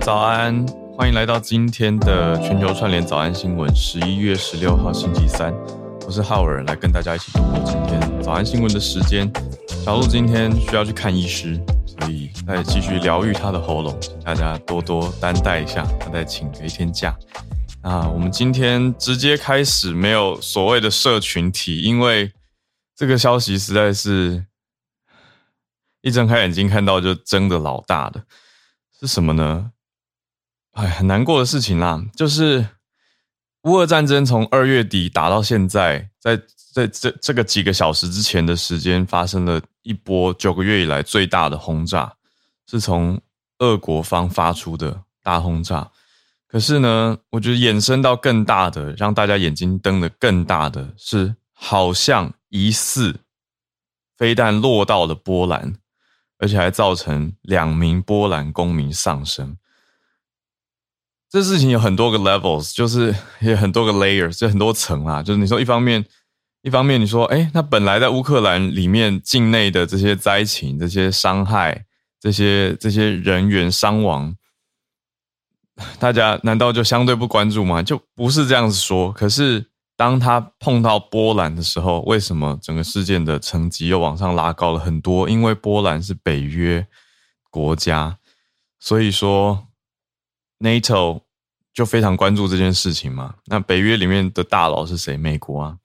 早安，欢迎来到今天的全球串联早安新闻。十一月十六号星期三，我是浩尔，来跟大家一起度过今天早安新闻的时间。小鹿今天需要去看医师，所以再继续疗愈他的喉咙，请大家多多担待一下，他再请了一天假。啊我们今天直接开始，没有所谓的社群体，因为这个消息实在是，一睁开眼睛看到就真的老大的是什么呢？哎，很难过的事情啦，就是乌俄战争从二月底打到现在，在在这这个几个小时之前的时间，发生了一波九个月以来最大的轰炸，是从俄国方发出的大轰炸。可是呢，我觉得衍生到更大的，让大家眼睛瞪得更大的是，好像疑似飞弹落到了波兰，而且还造成两名波兰公民丧生。这事情有很多个 levels，就是也很多个 layers，就很多层啦。就是你说一方面，一方面你说，哎，那本来在乌克兰里面境内的这些灾情、这些伤害、这些这些人员伤亡，大家难道就相对不关注吗？就不是这样子说。可是当他碰到波兰的时候，为什么整个事件的层级又往上拉高了很多？因为波兰是北约国家，所以说。NATO 就非常关注这件事情嘛？那北约里面的大佬是谁？美国啊。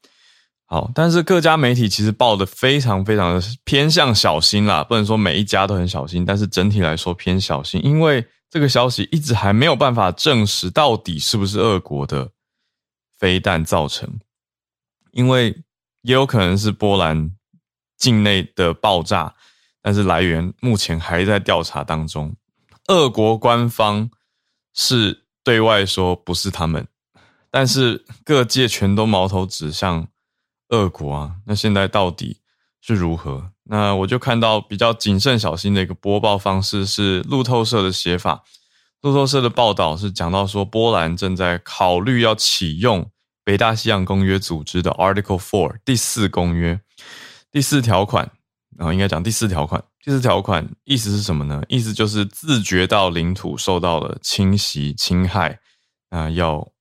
好，但是各家媒体其实报的非常非常的偏向小心啦，不能说每一家都很小心，但是整体来说偏小心，因为这个消息一直还没有办法证实到底是不是俄国的飞弹造成，因为也有可能是波兰境内的爆炸，但是来源目前还在调查当中。俄国官方。是对外说不是他们，但是各界全都矛头指向俄国啊。那现在到底是如何？那我就看到比较谨慎小心的一个播报方式是路透社的写法。路透社的报道是讲到说，波兰正在考虑要启用北大西洋公约组织的 Article Four 第四公约第四条款，然后应该讲第四条款。第四条款意思是什么呢？意思就是自觉到领土受到了侵袭侵害，啊，要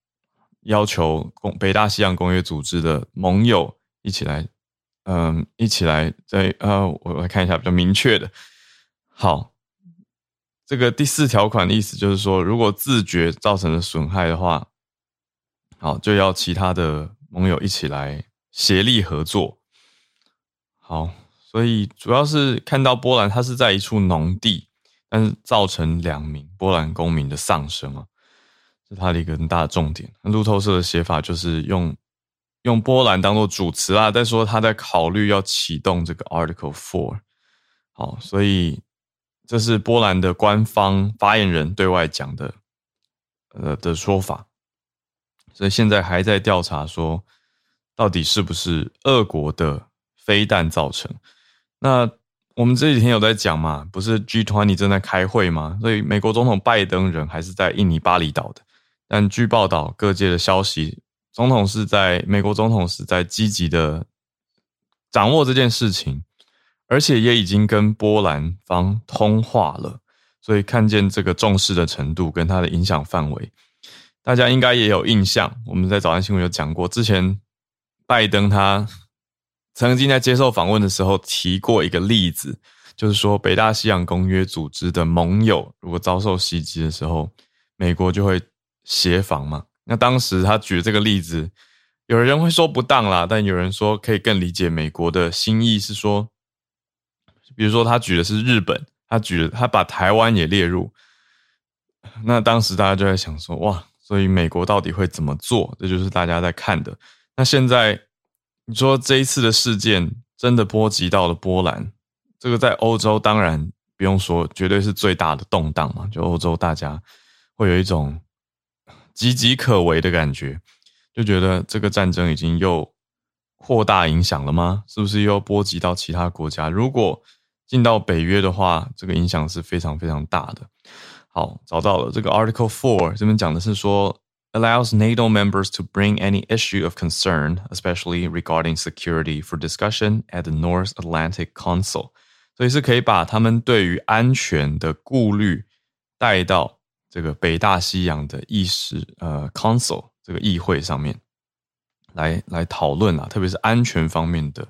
要求公北大西洋公约组织的盟友一起来，嗯，一起来在呃，我来看一下比较明确的。好，这个第四条款的意思就是说，如果自觉造成了损害的话，好，就要其他的盟友一起来协力合作。好。所以主要是看到波兰，它是在一处农地，但是造成两名波兰公民的丧生啊，是它的一个很大的重点。路透社的写法就是用用波兰当做主词啊，在说他在考虑要启动这个 Article Four。好，所以这是波兰的官方发言人对外讲的呃的说法，所以现在还在调查说到底是不是俄国的飞弹造成。那我们这几天有在讲嘛，不是 G20 正在开会吗？所以美国总统拜登人还是在印尼巴厘岛的。但据报道，各界的消息，总统是在美国总统是在积极的掌握这件事情，而且也已经跟波兰方通话了。所以看见这个重视的程度跟它的影响范围，大家应该也有印象。我们在早安新闻有讲过，之前拜登他曾经在接受访问的时候提过一个例子，就是说北大西洋公约组织的盟友如果遭受袭击的时候，美国就会协防嘛。那当时他举这个例子。有人会说不当啦，但有人说可以更理解美国的心意，是说，比如说他举的是日本，他举了他把台湾也列入，那当时大家就在想说，哇，所以美国到底会怎么做？这就是大家在看的。那现在你说这一次的事件真的波及到了波兰，这个在欧洲当然不用说，绝对是最大的动荡嘛，就欧洲大家会有一种岌岌可危的感觉。就觉得这个战争已经又扩大影响了吗？是不是又波及到其他国家？如果进到北约的话，这个影响是非常非常大的。好，找到了这个 Article Four，这边讲的是说 ，allows NATO members to bring any issue of concern, especially regarding security, for discussion at the North Atlantic Council。所以是可以把他们对于安全的顾虑带到这个北大西洋的议事呃 Council。这个议会上面来来讨论啊，特别是安全方面的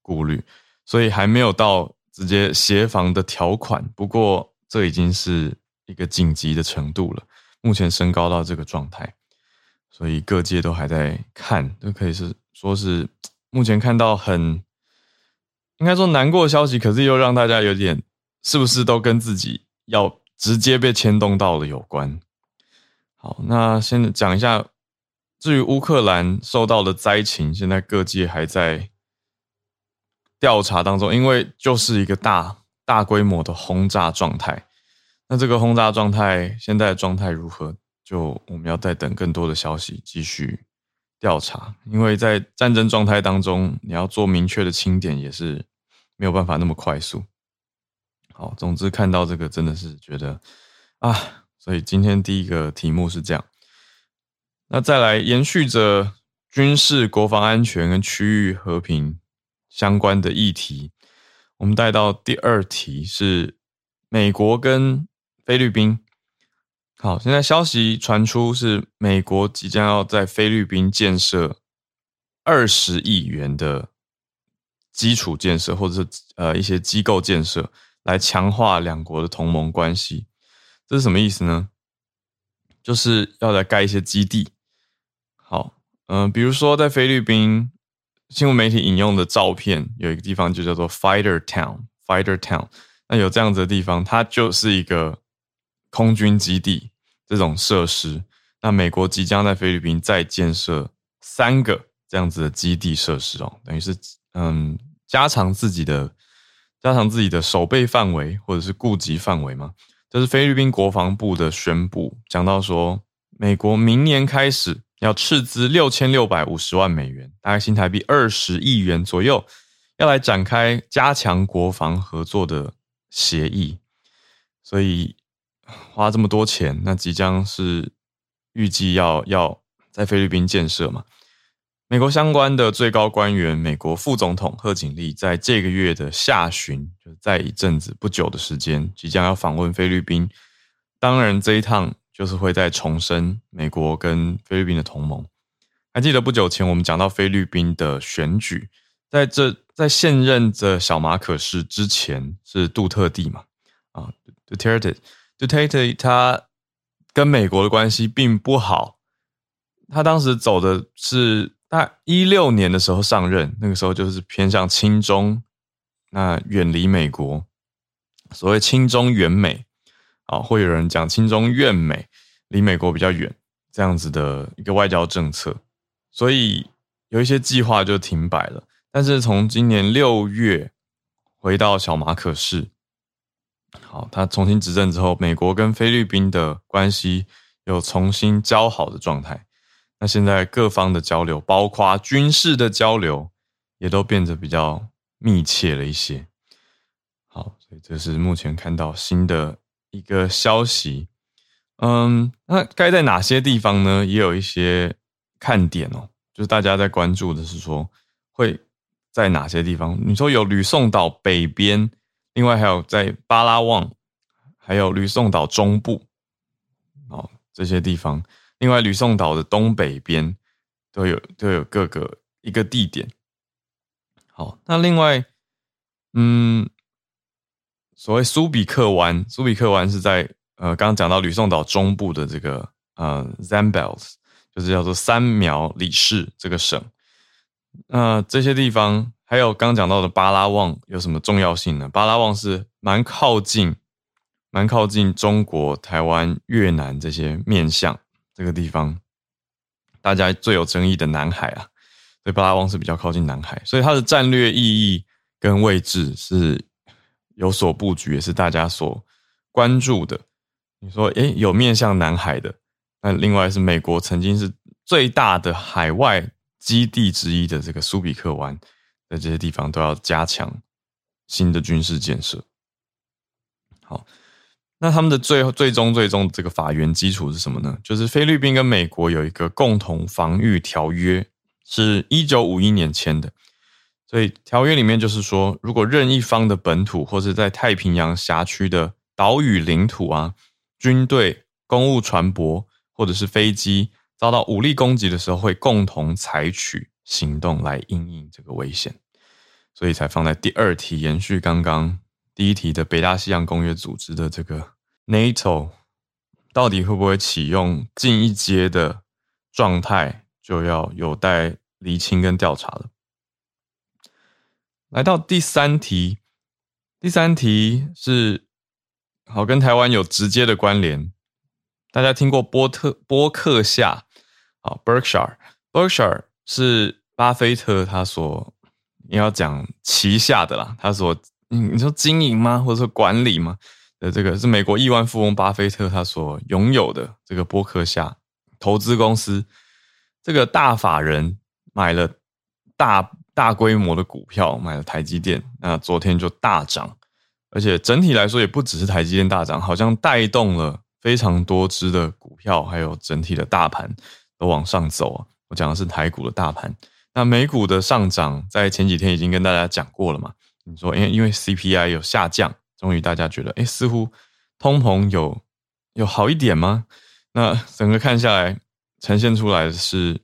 顾虑，所以还没有到直接协防的条款。不过这已经是一个紧急的程度了，目前升高到这个状态， 所以各界都还在看，都可以是说是目前看到很应该说难过的消息，可是又让大家有点是不是都跟自己要直接被牵动到了有关。好，那先讲一下。至于乌克兰受到的灾情，现在各界还在调查当中，因为就是一个大大规模的轰炸状态。那这个轰炸状态现在状态如何？就我们要再等更多的消息继续调查。因为在战争状态当中，你要做明确的清点也是没有办法那么快速。好，总之看到这个真的是觉得啊，所以今天第一个题目是这样。那再来延续着军事、国防安全跟区域和平相关的议题，我们带到第二题是美国跟菲律宾。好，现在消息传出是美国即将要在菲律宾建设二十亿元的基础建设，或者是呃一些机构建设，来强化两国的同盟关系。这是什么意思呢？就是要来盖一些基地。好，嗯，比如说在菲律宾新闻媒体引用的照片，有一个地方就叫做 Fighter Town，Fighter Town。那有这样子的地方，它就是一个空军基地这种设施。那美国即将在菲律宾再建设三个这样子的基地设施哦，等于是嗯加长自己的加长自己的守备范围或者是顾及范围嘛。这是菲律宾国防部的宣布，讲到说美国明年开始。要斥资六千六百五十万美元，大概新台币二十亿元左右，要来展开加强国防合作的协议。所以花这么多钱，那即将是预计要要在菲律宾建设嘛？美国相关的最高官员，美国副总统贺锦丽，在这个月的下旬，就在一阵子不久的时间，即将要访问菲律宾。当然，这一趟。就是会再重申美国跟菲律宾的同盟。还记得不久前我们讲到菲律宾的选举，在这在现任的小马可是之前是杜特地嘛？啊 Duterte 他跟美国的关系并不好。他当时走的是他一六年的时候上任，那个时候就是偏向亲中，那远离美国，所谓亲中远美。啊，会有人讲亲中怨美，离美国比较远这样子的一个外交政策，所以有一些计划就停摆了。但是从今年六月回到小马可市，好，他重新执政之后，美国跟菲律宾的关系有重新交好的状态。那现在各方的交流，包括军事的交流，也都变得比较密切了一些。好，所以这是目前看到新的。一个消息，嗯，那该在哪些地方呢？也有一些看点哦，就是大家在关注的是说会在哪些地方？你说有吕宋岛北边，另外还有在巴拉望，还有吕宋岛中部，哦，这些地方。另外，吕宋岛的东北边都有都有各个一个地点。好，那另外，嗯，所谓苏比克湾，苏比克湾是在呃，刚刚讲到吕宋岛中部的这个呃 Zambales，就是叫做三苗里市这个省。那这些地方还有刚讲到的巴拉望有什么重要性呢？巴拉望是蛮靠近。蛮靠近中国、台湾、越南这些面向这个地方，大家最有争议的南海啊，所以巴拉望是比较靠近南海，所以它的战略意义跟位置是有所布局，也是大家所关注的。你说，诶，有面向南海的，那另外是美国曾经是最大的海外基地之一的这个苏比克湾在这些地方，都要加强新的军事建设。好。那他们的最后、最终、最终这个法源基础是什么呢？就是菲律宾跟美国有一个共同防御条约，是一九五一年签的。所以条约里面就是说，如果任一方的本土或者在太平洋辖区的岛屿领土啊，军队、公务船舶或者是飞机遭到武力攻击的时候，会共同采取行动来应应这个危险。所以才放在第二题，延续刚刚。第一题的北大西洋公约组织的这个 NATO 到底会不会启用进一阶的状态，就要有待厘清跟调查了。来到第三题，第三题是好跟台湾有直接的关联。大家听过波特波克夏啊，Berkshire，Berkshire 是巴菲特他所你要讲旗下的啦，他所。你你说经营吗，或者说管理吗？的这个是美国亿万富翁巴菲特他所拥有的这个波克夏投资公司，这个大法人买了大大规模的股票，买了台积电，那昨天就大涨，而且整体来说也不只是台积电大涨，好像带动了非常多只的股票，还有整体的大盘都往上走啊。我讲的是台股的大盘，那美股的上涨在前几天已经跟大家讲过了嘛。你说，因为因为 CPI 有下降，终于大家觉得，哎，似乎通膨有有好一点吗？那整个看下来，呈现出来的是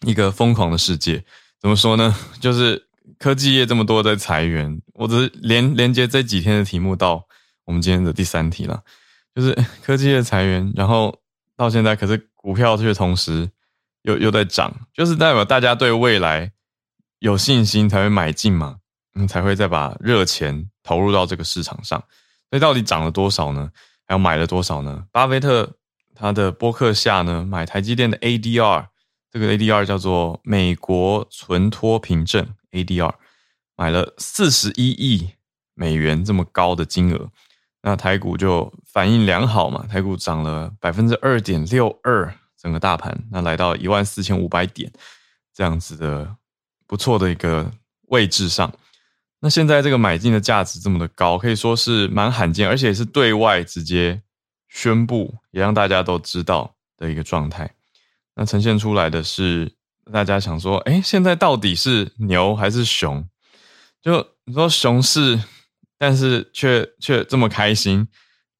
一个疯狂的世界。怎么说呢？就是科技业这么多在裁员，我只是连连接这几天的题目到我们今天的第三题了，就是科技业裁员，然后到现在，可是股票却同时又又在涨，就是代表大家对未来有信心才会买进嘛。嗯，才会再把热钱投入到这个市场上。所以到底涨了多少呢？还有买了多少呢？巴菲特他的博客下呢，买台积电的 ADR，这个 ADR 叫做美国存托凭证 ADR，买了四十一亿美元这么高的金额，那台股就反应良好嘛，台股涨了百分之二点六二，整个大盘那来到一万四千五百点这样子的不错的一个位置上。那现在这个买进的价值这么的高，可以说是蛮罕见，而且是对外直接宣布，也让大家都知道的一个状态。那呈现出来的是，大家想说，哎，现在到底是牛还是熊？就你说熊市，但是却却这么开心，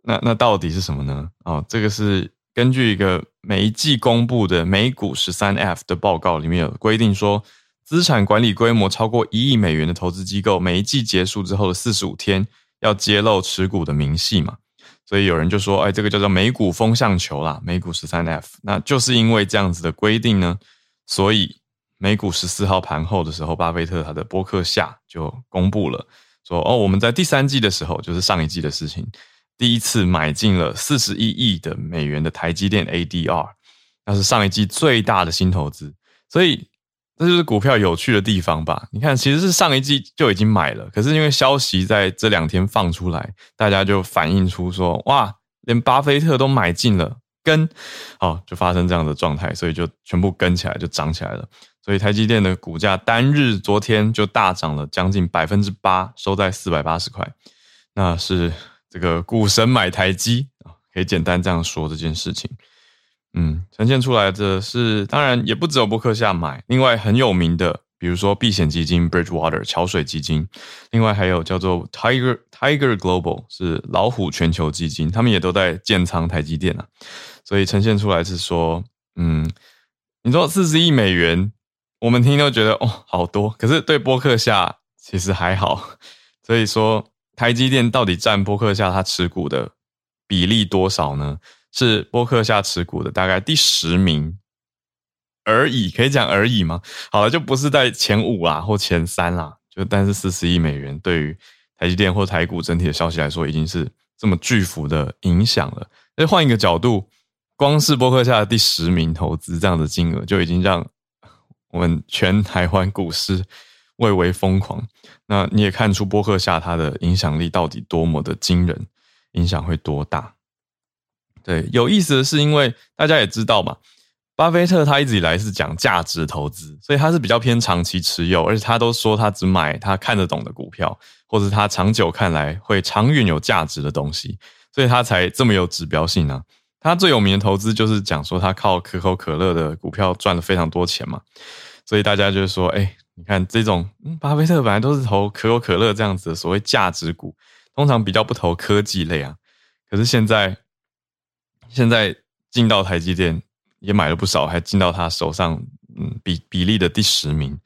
那那到底是什么呢？哦，这个是根据一个每一季公布的美股十三 F 的报告里面有规定说。资产管理规模超过一亿美元的投资机构，每一季结束之后的四十五天要揭露持股的明细嘛？所以有人就说：“哎，这个叫做美股风向球啦，美股十三 F。”那就是因为这样子的规定呢，所以美股十四号盘后的时候，巴菲特他的博客下就公布了说：“哦，我们在第三季的时候，就是上一季的事情，第一次买进了四十一亿的美元的台积电 ADR，那是上一季最大的新投资。”所以。这就是股票有趣的地方吧？你看，其实是上一季就已经买了，可是因为消息在这两天放出来，大家就反映出说，哇，连巴菲特都买进了，跟，好，就发生这样的状态，所以就全部跟起来，就涨起来了。所以台积电的股价单日昨天就大涨了将近百分之八，收在四百八十块。那是这个股神买台积啊，可以简单这样说这件事情。嗯，呈现出来的是，当然也不只有博客下买，另外很有名的，比如说避险基金 Bridgewater 桥水基金，另外还有叫做 Tiger Tiger Global 是老虎全球基金，他们也都在建仓台积电啊，所以呈现出来是说，嗯，你说四十亿美元，我们听都觉得哦好多，可是对波克夏其实还好，所以说台积电到底占波克夏他持股的比例多少呢？是波克夏持股的大概第十名。而已，可以讲而已吗？好了，就不是在前五啊或前三啦。就但是四十亿美元对于台积电或台股整体的消息来说，已经是这么巨幅的影响了。那换一个角度，光是波克夏的第十名投资这样的金额，就已经让我们全台湾股市蔚为疯狂。那你也看出波克夏它的影响力到底多么的惊人，影响会多大？对，有意思的是，因为大家也知道嘛。巴菲特他一直以来是讲价值投资，所以他是比较偏长期持有，而且他都说他只买他看得懂的股票，或者他长久看来会长远有价值的东西，所以他才这么有指标性呢。他最有名的投资就是讲说他靠可口可乐的股票赚了非常多钱嘛，所以大家就说，哎，你看这种，嗯巴菲特本来都是投可口可乐这样子的所谓价值股，通常比较不投科技类啊，可是现在现在进到台积电。也买了不少，还进到他手上，嗯，比比例的第十名。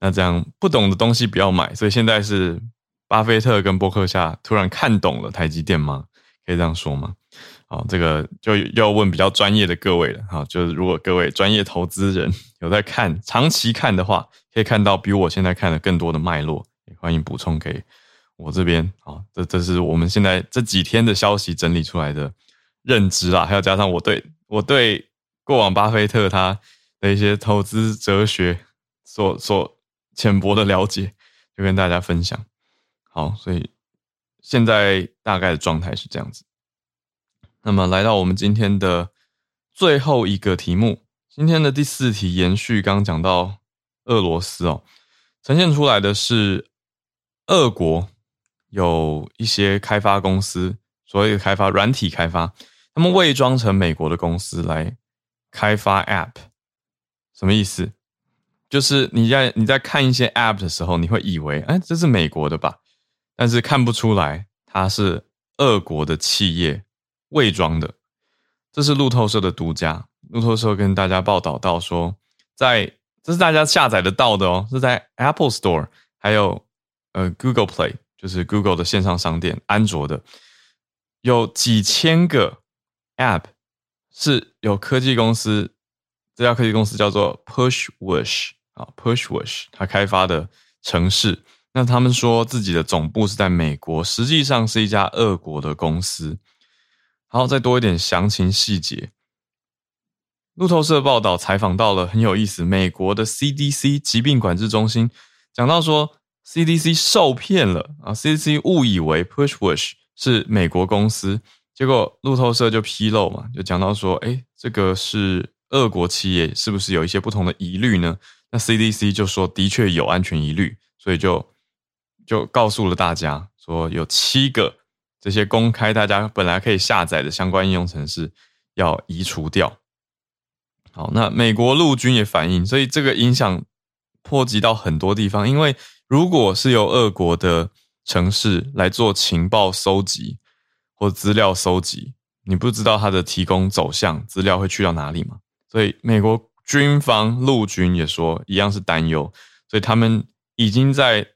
那这样不懂的东西不要买。所以现在是巴菲特跟伯克夏突然看懂了台积电吗？可以这样说吗？好，这个就要问比较专业的各位了。好，就是如果各位专业投资人有在看长期看的话，可以看到比我现在看的更多的脉络，也欢迎补充给我这边。好，这这是我们现在这几天的消息整理出来的认知啦，还要加上我对我对。过往巴菲特他的一些投资哲学所所浅薄的了解，就跟大家分享。好，所以现在大概的状态是这样子。那么来到我们今天的最后一个题目，今天的第四题延续刚讲到俄罗斯哦，呈现出来的是俄国有一些开发公司，所谓的开发软体开发，他们伪装成美国的公司来。开发 App 什么意思？就是你在你在看一些 App 的时候，你会以为，哎，这是美国的吧？但是看不出来，它是俄国的企业伪装的。这是路透社的独家。路透社跟大家报道到说，在这是大家下载得到的哦，是在 Apple Store 还有呃 Google Play，就是 Google 的线上商店，安卓的有几千个 App。是有科技公司，这家科技公司叫做 Pushwish 啊，Pushwish，它开发的城市。那他们说自己的总部是在美国，实际上是一家俄国的公司。然后再多一点详情细节。路透社报道采访到了很有意思，美国的 CDC 疾病管制中心讲到说，CDC 受骗了啊，CDC 误以为 Pushwish 是美国公司。结果路透社就披露嘛，就讲到说，哎，这个是俄国企业，是不是有一些不同的疑虑呢？那 CDC 就说的确有安全疑虑，所以就就告诉了大家说，有七个这些公开大家本来可以下载的相关应用程式要移除掉。好，那美国陆军也反映，所以这个影响波及到很多地方，因为如果是由俄国的城市来做情报搜集。或资料搜集，你不知道它的提供走向，资料会去到哪里吗？所以美国军方陆军也说一样是担忧，所以他们已经在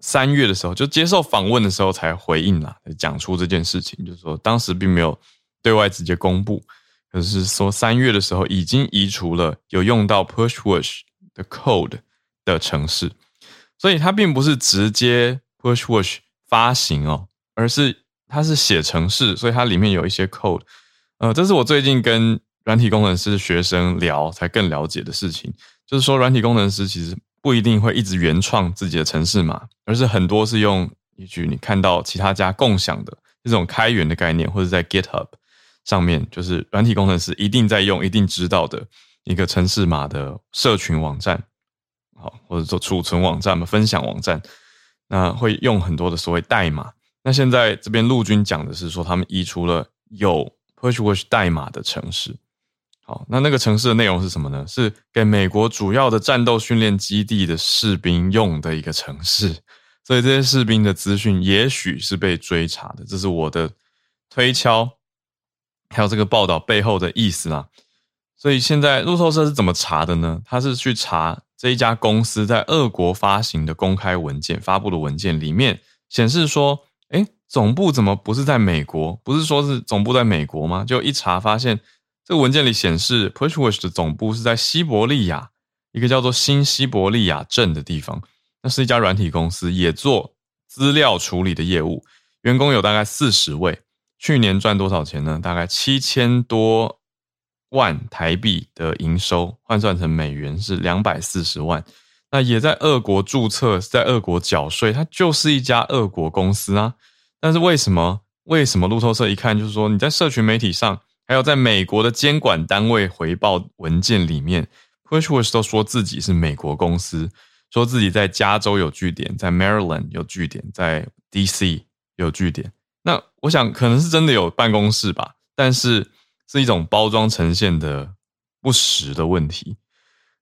三月的时候就接受访问的时候才回应了，讲出这件事情，就是说当时并没有对外直接公布，可是说三月的时候已经移除了有用到 Pushwash 的 code 的城市，所以它并不是直接 Pushwash 发行哦，而是。它是写程式，所以它里面有一些 code，呃，这是我最近跟软体工程师学生聊才更了解的事情。就是说，软体工程师其实不一定会一直原创自己的城市码，而是很多是用一句你看到其他家共享的这种开源的概念，或者在 GitHub 上面，就是软体工程师一定在用、一定知道的一个城市码的社群网站，好，或者说储存网站嘛、分享网站，那会用很多的所谓代码。那现在这边陆军讲的是说，他们移除了有 Pushwish 代码的城市。好，那那个城市的内容是什么呢？是给美国主要的战斗训练基地的士兵用的一个城市，所以这些士兵的资讯也许是被追查的，这是我的推敲，还有这个报道背后的意思啦。所以现在路透社是怎么查的呢？他是去查这一家公司在俄国发行的公开文件、发布的文件里面显示说，哎，总部怎么不是在美国？不是说是总部在美国吗？就一查发现。这个文件里显示，Pushwish 的总部是在西伯利亚一个叫做新西伯利亚镇的地方。那是一家软体公司，也做资料处理的业务，员工有大概四十位。去年赚多少钱呢？大概七千多万台币的营收，换算成美元是两百四十万。那也在俄国注册，在俄国缴税，它就是一家俄国公司啊。但是为什么？为什么路透社一看就是说你在社群媒体上？还有，在美国的监管单位回报文件里面，Pushwish 都说自己是美国公司，说自己在加州有据点，在 Maryland 有据点，在 DC 有据点。那我想可能是真的有办公室吧，但是是一种包装呈现的不实的问题。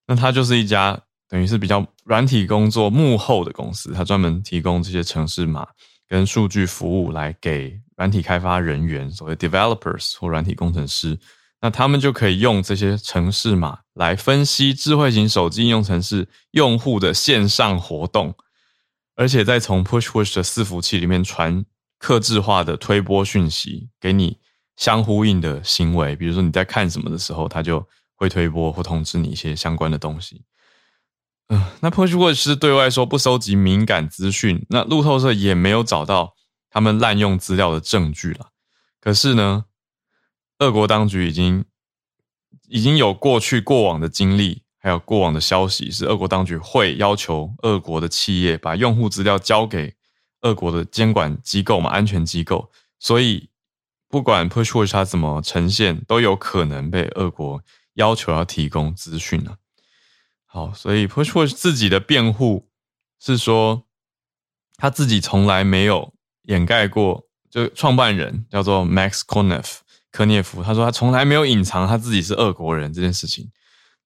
那它就是一家等于是比较软体工作幕后的公司，它专门提供这些城市码跟数据服务来给。软体开发人员，所谓 developers 或软体工程师，那他们就可以用这些城市码来分析智慧型手机应用程式用户的线上活动，而且再从 Push Push 的伺服器里面传克制化的推波讯息给你相呼应的行为，比如说你在看什么的时候，它就会推波或通知你一些相关的东西。嗯，那 Push Push 是对外说不收集敏感资讯，那路透社也没有找到。他们滥用资料的证据了，可是呢，俄国当局已经已经有过去过往的经历，还有过往的消息，是俄国当局会要求俄国的企业把用户资料交给俄国的监管机构嘛，安全机构。所以不管 Pushwatch 它怎么呈现，都有可能被俄国要求要提供资讯了。好，所以 Pushwatch 自己的辩护是说，他自己从来没有。掩盖过，就创办人叫做 Max Konef 科涅夫，他说他从来没有隐藏他自己是俄国人这件事情，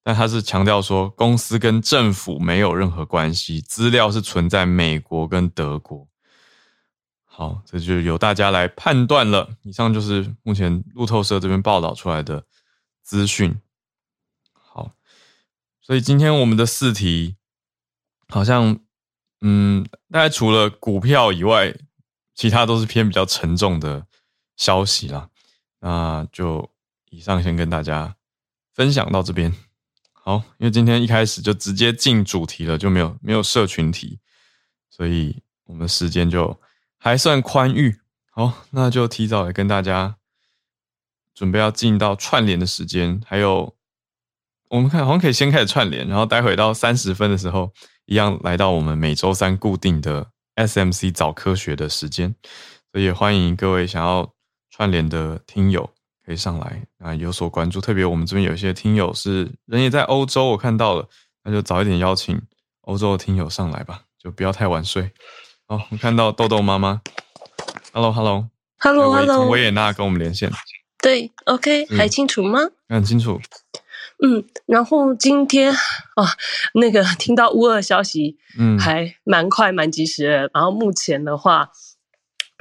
但他是强调说公司跟政府没有任何关系，资料是存在美国跟德国。好，这就由大家来判断了。以上就是目前路透社这边报道出来的资讯。好，所以今天我们的四题好像，嗯，大概除了股票以外。其他都是偏比较沉重的消息啦，那就以上先跟大家分享到这边。好，因为今天一开始就直接进主题了，就没有没有社群题，所以我们时间就还算宽裕。好，那就提早来跟大家准备要进到串联的时间，还有我们看好像可以先开始串联，然后待会到三十分的时候，一样来到我们每周三固定的。SMC 早科学的时间，所以也欢迎各位想要串联的听友可以上来啊，有所关注。特别我们这边有一些听友是人也在欧洲，我看到了，那就早一点邀请欧洲的听友上来吧，就不要太晚睡。好，我看到豆豆妈妈，Hello，Hello，Hello，Hello，从维也纳跟我们连线。对，OK，还清楚吗？很清楚。嗯，然后今天啊，那个听到乌二消息，嗯，还蛮快蛮及时的。然后目前的话，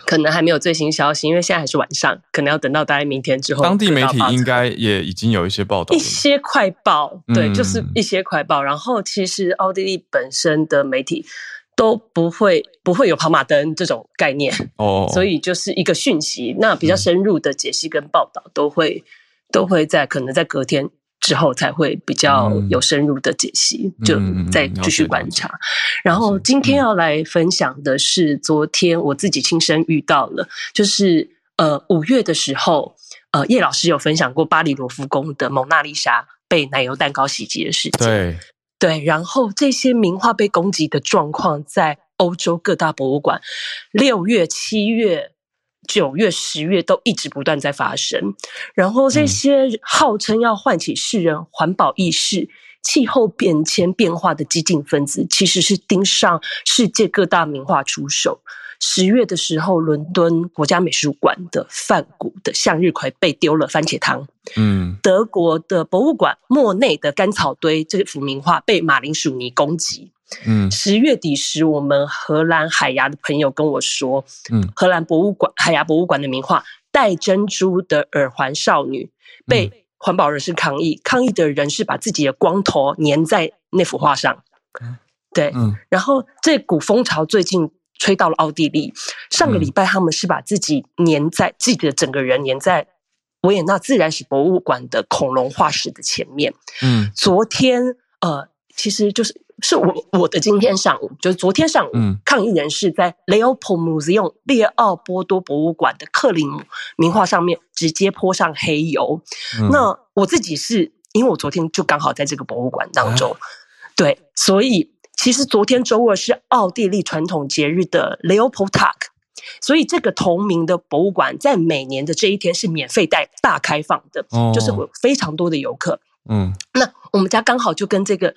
可能还没有最新消息，因为现在还是晚上，可能要等到大概明天之后。当地媒体应该也已经有一些报道，一些快报，对，就是一些快报。然后其实奥地利本身的媒体都不会不会有跑马灯这种概念哦，所以就是一个讯息，那比较深入的解析跟报道都会都会在可能在隔天。之后才会比较有深入的解析，就再继续观察。然后今天要来分享的是昨天我自己亲身遇到了，就是呃五月的时候，呃叶老师有分享过巴黎罗浮宫的蒙娜丽莎被奶油蛋糕袭击的事情。对对，然后这些名画被攻击的状况，在欧洲各大博物馆六月、七月。九月、十月都一直不断在发生，然后这些号称要唤起世人环保意识、气候变迁变化的激进分子，其实是盯上世界各大名画出手，十月的时候，伦敦国家美术馆的梵谷的向日葵被丢了番茄汤。嗯，德国的博物馆莫内的甘草堆这幅名画被马铃薯泥攻击。嗯，十月底时，我们荷兰海牙的朋友跟我说，嗯，荷兰博物馆海牙博物馆的名画戴珍珠的耳环少女被环保人士抗议，抗议的人是把自己的光头粘在那幅画上。对，嗯，然后这股风潮最近吹到了奥地利。上个礼拜，他们是把自己粘在自己的整个人粘在维也纳自然史博物馆的恐龙化石的前面。嗯，昨天，呃，其实就是是我我的今天上午，就是昨天上午，抗议人士在 Leopold Museum 列奥波多博物馆的克林姆名画上面直接泼上黑油。那我自己是因为我昨天就刚好在这个博物馆当中，对，所以。其实昨天周二是奥地利传统节日的 Leopoldtag，所以这个同名的博物馆在每年的这一天是免费带大开放的，就是会有非常多的游客。嗯，那我们家刚好就跟这个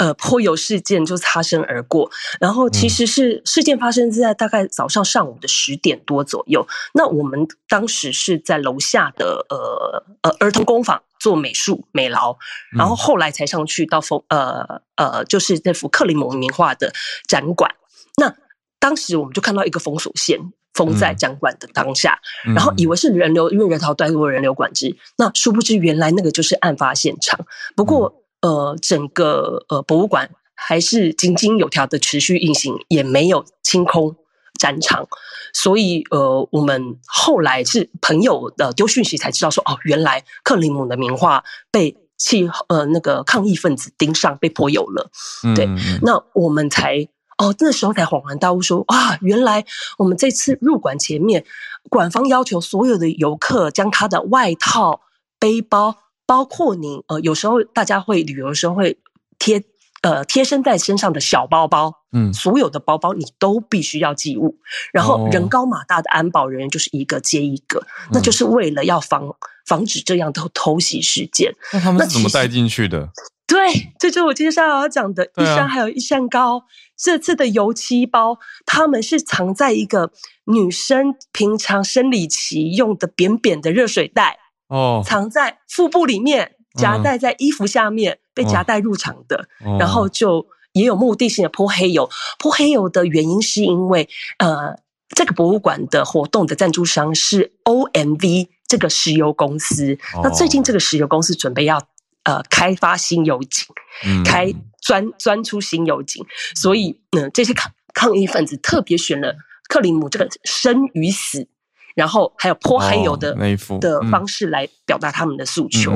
呃泼油事件就擦身而过，然后其实是事件发生在大概早上上午的十点多左右。那我们当时是在楼下的呃呃儿童工坊。做美术美劳，然后后来才上去到风呃呃，就是那幅克里姆名画的展馆。那当时我们就看到一个封锁线封在展馆的当下，然后以为是人流，因为人潮太多人流管制。那殊不知原来那个就是案发现场。不过呃，整个呃博物馆还是井井有条的持续运行，也没有清空。展场，所以呃，我们后来是朋友的丢讯息才知道说，哦，原来克林姆的名画被气呃那个抗议分子盯上，被泼油了。对，那我们才哦那时候才恍然大悟，说啊，原来我们这次入馆前面，馆方要求所有的游客将他的外套、背包，包括你呃有时候大家会旅游的时候会贴。呃，贴身在身上的小包包，嗯，所有的包包你都必须要寄物，然后人高马大的安保人员就是一个接一个，那就是为了要防防止这样的偷袭事件。那他们是怎么带进去的？对，这就是我接下来要讲的。一山还有一山高，这次的油漆包，他们是藏在一个女生平常生理期用的扁扁的热水袋哦，藏在腹部里面。夹带在衣服下面，被夹带入场的，然后就也有目的性的泼黑油。泼黑油的原因是因为，呃，这个博物馆的活动的赞助商是 OMV 这个石油公司。那最近这个石油公司准备要呃开发新油井，开钻钻出新油井，所以呢，这些抗抗议分子特别选了克林姆这个生与死。然后还有泼黑油的的方式来表达他们的诉求。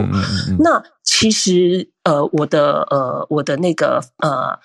那其实呃，我的呃，我的那个呃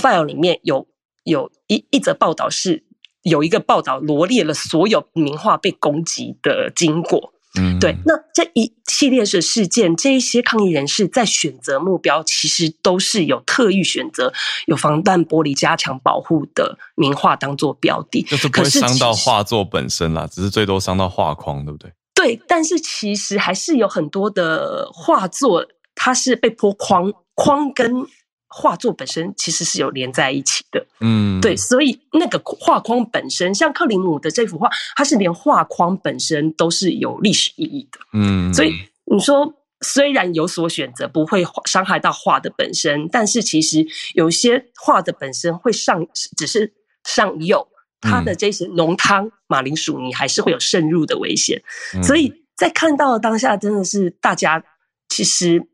，file 里面有有一一则报道是有一个报道罗列了所有名画被攻击的经过。嗯，对，那这一系列的事件，这一些抗议人士在选择目标，其实都是有特意选择有防弹玻璃加强保护的名画当做标的，就是不会伤到画作本身啦，只是最多伤到画框，对不对？对，但是其实还是有很多的画作，它是被泼框框跟。画作本身其实是有连在一起的，嗯，对，所以那个画框本身，像克林姆的这幅画，它是连画框本身都是有历史意义的，嗯，所以你说虽然有所选择，不会伤害到画的本身，但是其实有些画的本身会上，只是上釉，它的这些浓汤、马铃薯泥还是会有渗入的危险，所以在看到当下，真的是大家其实。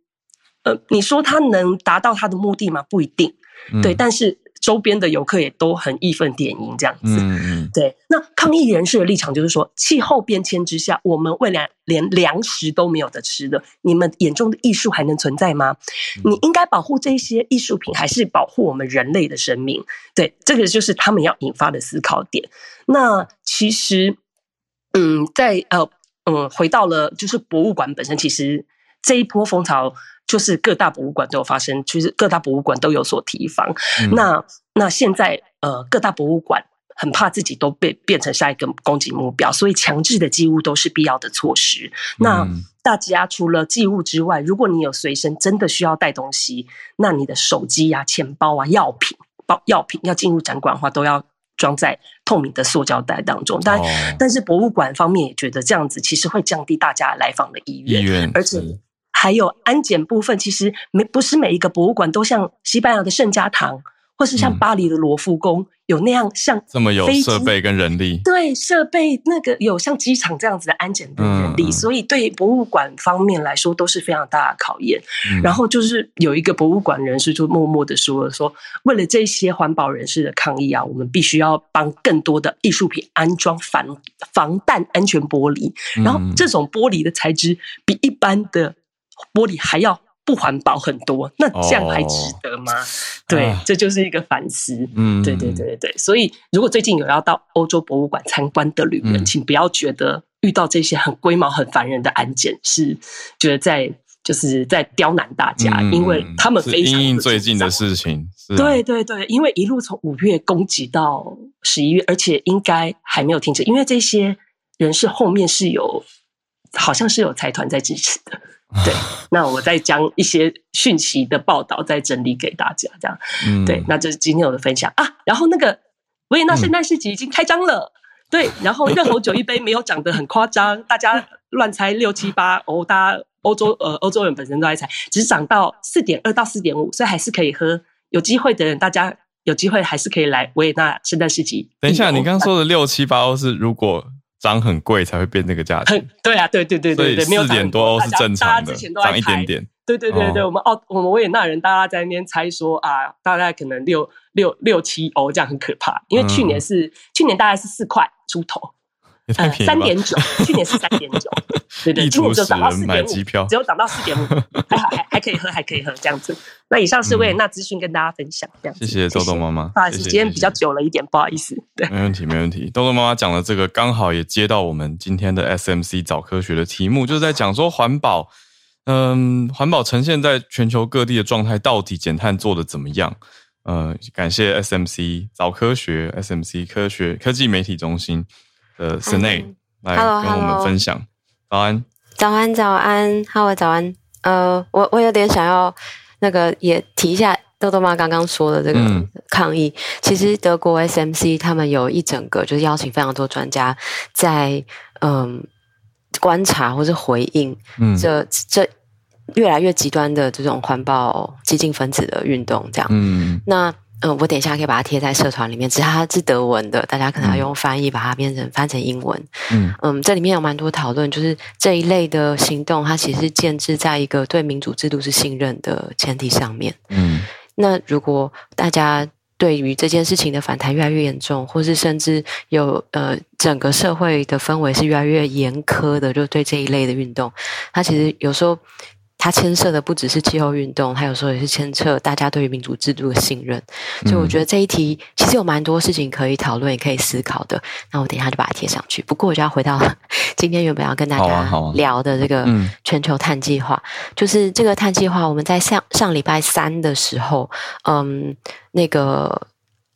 呃，你说他能达到他的目的吗？不一定，对。但是周边的游客也都很义愤填膺这样子。嗯嗯。对，那抗议人士的立场就是说，气候变迁之下，我们未来连粮食都没有得吃的，你们眼中的艺术还能存在吗？你应该保护这些艺术品，还是保护我们人类的生命？对，这个就是他们要引发的思考点。那其实，嗯，在呃嗯，回到了就是博物馆本身，其实这一波风潮。就是各大博物馆都有发生，其实各大博物馆都有所提防。那那现在呃，各大博物馆很怕自己都被变成下一个攻击目标，所以强制的寄物都是必要的措施。那大家除了寄物之外，如果你有随身真的需要带东西，那你的手机啊、钱包啊、药品包药品要进入展馆的话，都要。装在透明的塑胶袋当中。但但是博物馆方面也觉得这样子其实会降低大家来访的意愿，而且还有安检部分，其实没不是每一个博物馆都像西班牙的圣家堂。或是像巴黎的罗浮宫有那样像这么有设备跟人力，对设备那个有像机场这样子的安检的人力，所以对博物馆方面来说都是非常大的考验。然后就是有一个博物馆人士就默默的说了说，为了这些环保人士的抗议啊，我们必须要帮更多的艺术品安装防防弹安全玻璃，然后这种玻璃的材质比一般的玻璃还要。不环保很多，那这样还值得吗？对，这就是一个反思。嗯，对对对对对。所以，如果最近有要到欧洲博物馆参观的旅人，请不要觉得遇到这些很龟毛、很烦人的案件是觉得在就是在刁难大家，因为他们非常最近的事情。对对对，因为一路从五月攻击到十一月，而且应该还没有停止，因为这些人是后面是有好像是有财团在支持的。对，那我再将一些讯息的报道再整理给大家，这样，对，那这是今天我的分享啊。然后那个维也纳圣诞市集已经开张了，对，然后热红酒一杯没有涨得很夸张，大家乱猜六七八哦，大家欧洲呃欧洲人本身都在猜，只涨到四点二到四点五，所以还是可以喝。有机会的人，大家有机会还是可以来维也纳圣诞市集。等一下，你刚刚说的六七八欧是如果。涨很贵才会变那个价钱，对啊，对对对对对，四点多欧是正常的，涨一点点。对对对对，我们澳我们维也纳人，大家在那边猜说啊，大概可能六六六七欧这样很可怕，因为去年是去年大概是四块出头。三点九，去年是三点九，对对，今年就涨到四点五，只有涨到四点五，还好还还可以喝，还可以喝这样子。那以上是为那资讯跟大家分享，这样。谢谢豆豆妈妈，不好意思，今天比较久了一点，不好意思。对，没问题，没问题。豆豆妈妈讲的这个刚好也接到我们今天的 SMC 早科学的题目，就是在讲说环保，嗯，环保呈现在全球各地的状态到底减碳做的怎么样？呃，感谢 SMC 早科学，SMC 科学科技媒体中心。呃 s n a 来跟我们分享。早安，早安，早安，Hello，早安。呃，我我有点想要那个也提一下豆豆妈刚刚说的这个抗议。其实德国 SMC 他们有一整个就是邀请非常多专家在嗯观察或是回应这这越来越极端的这种环保激进分子的运动。这样，嗯，那。嗯，我等一下可以把它贴在社团里面，只是它是德文的，大家可能要用翻译把它变成翻成英文。嗯嗯，这里面有蛮多讨论，就是这一类的行动，它其实建制在一个对民主制度是信任的前提上面。嗯，那如果大家对于这件事情的反弹越来越严重，或是甚至有呃整个社会的氛围是越来越严苛的，就对这一类的运动，它其实有时候。它牵涉的不只是气候运动，它有时候也是牵涉大家对于民主制度的信任。所以我觉得这一题其实有蛮多事情可以讨论，也可以思考的。那我等一下就把它贴上去。不过我就要回到 今天原本要跟大家聊的这个全球碳计划，就是这个碳计划，我们在上上礼拜三的时候，嗯，那个。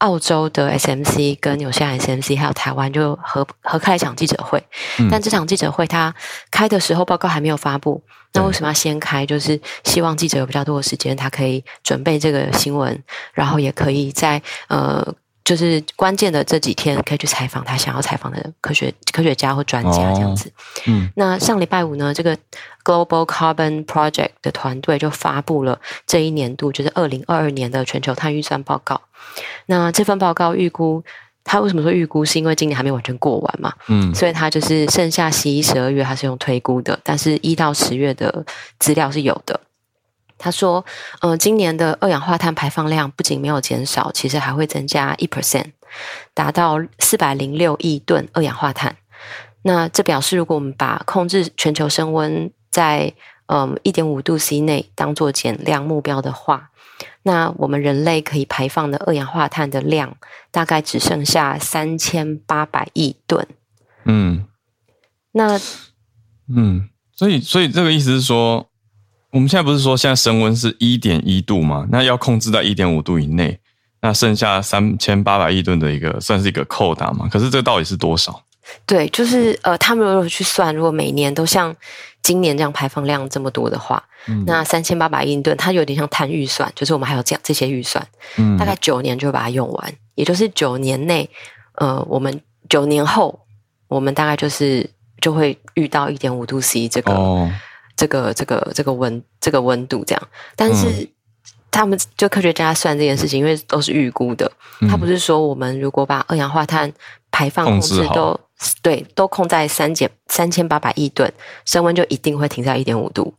澳洲的 SMC 跟纽西兰 SMC 还有台湾就合合开一场记者会，但这场记者会他开的时候报告还没有发布，那为什么要先开？就是希望记者有比较多的时间，他可以准备这个新闻，然后也可以在呃，就是关键的这几天可以去采访他想要采访的科学科学家或专家这样子。嗯，那上礼拜五呢，这个 Global Carbon Project 的团队就发布了这一年度就是二零二二年的全球碳预算报告。那这份报告预估，他为什么说预估？是因为今年还没完全过完嘛？嗯，所以他就是剩下十一、十二月，他是用推估的，但是一到十月的资料是有的。他说，嗯，今年的二氧化碳排放量不仅没有减少，其实还会增加一 percent，达到四百零六亿吨二氧化碳。那这表示，如果我们把控制全球升温在嗯一点五度 C 内当做减量目标的话。那我们人类可以排放的二氧化碳的量，大概只剩下三千八百亿吨。嗯，那，嗯，所以，所以这个意思是说，我们现在不是说现在升温是一点一度吗？那要控制在一点五度以内，那剩下三千八百亿吨的一个算是一个扣打嘛？可是这到底是多少？对，就是呃，他们如果去算，如果每年都像今年这样排放量这么多的话，那三千八百亿吨，它有点像碳预算，就是我们还有这样这些预算，大概九年就把它用完，也就是九年内呃，我们九年后，我们大概就是就会遇到一点五度 C 这个这个这个这个温这个温度这样。但是他们就科学家算这件事情，因为都是预估的，他不是说我们如果把二氧化碳排放控制都对都控在三减三千八百亿吨，升温就一定会停在一点五度。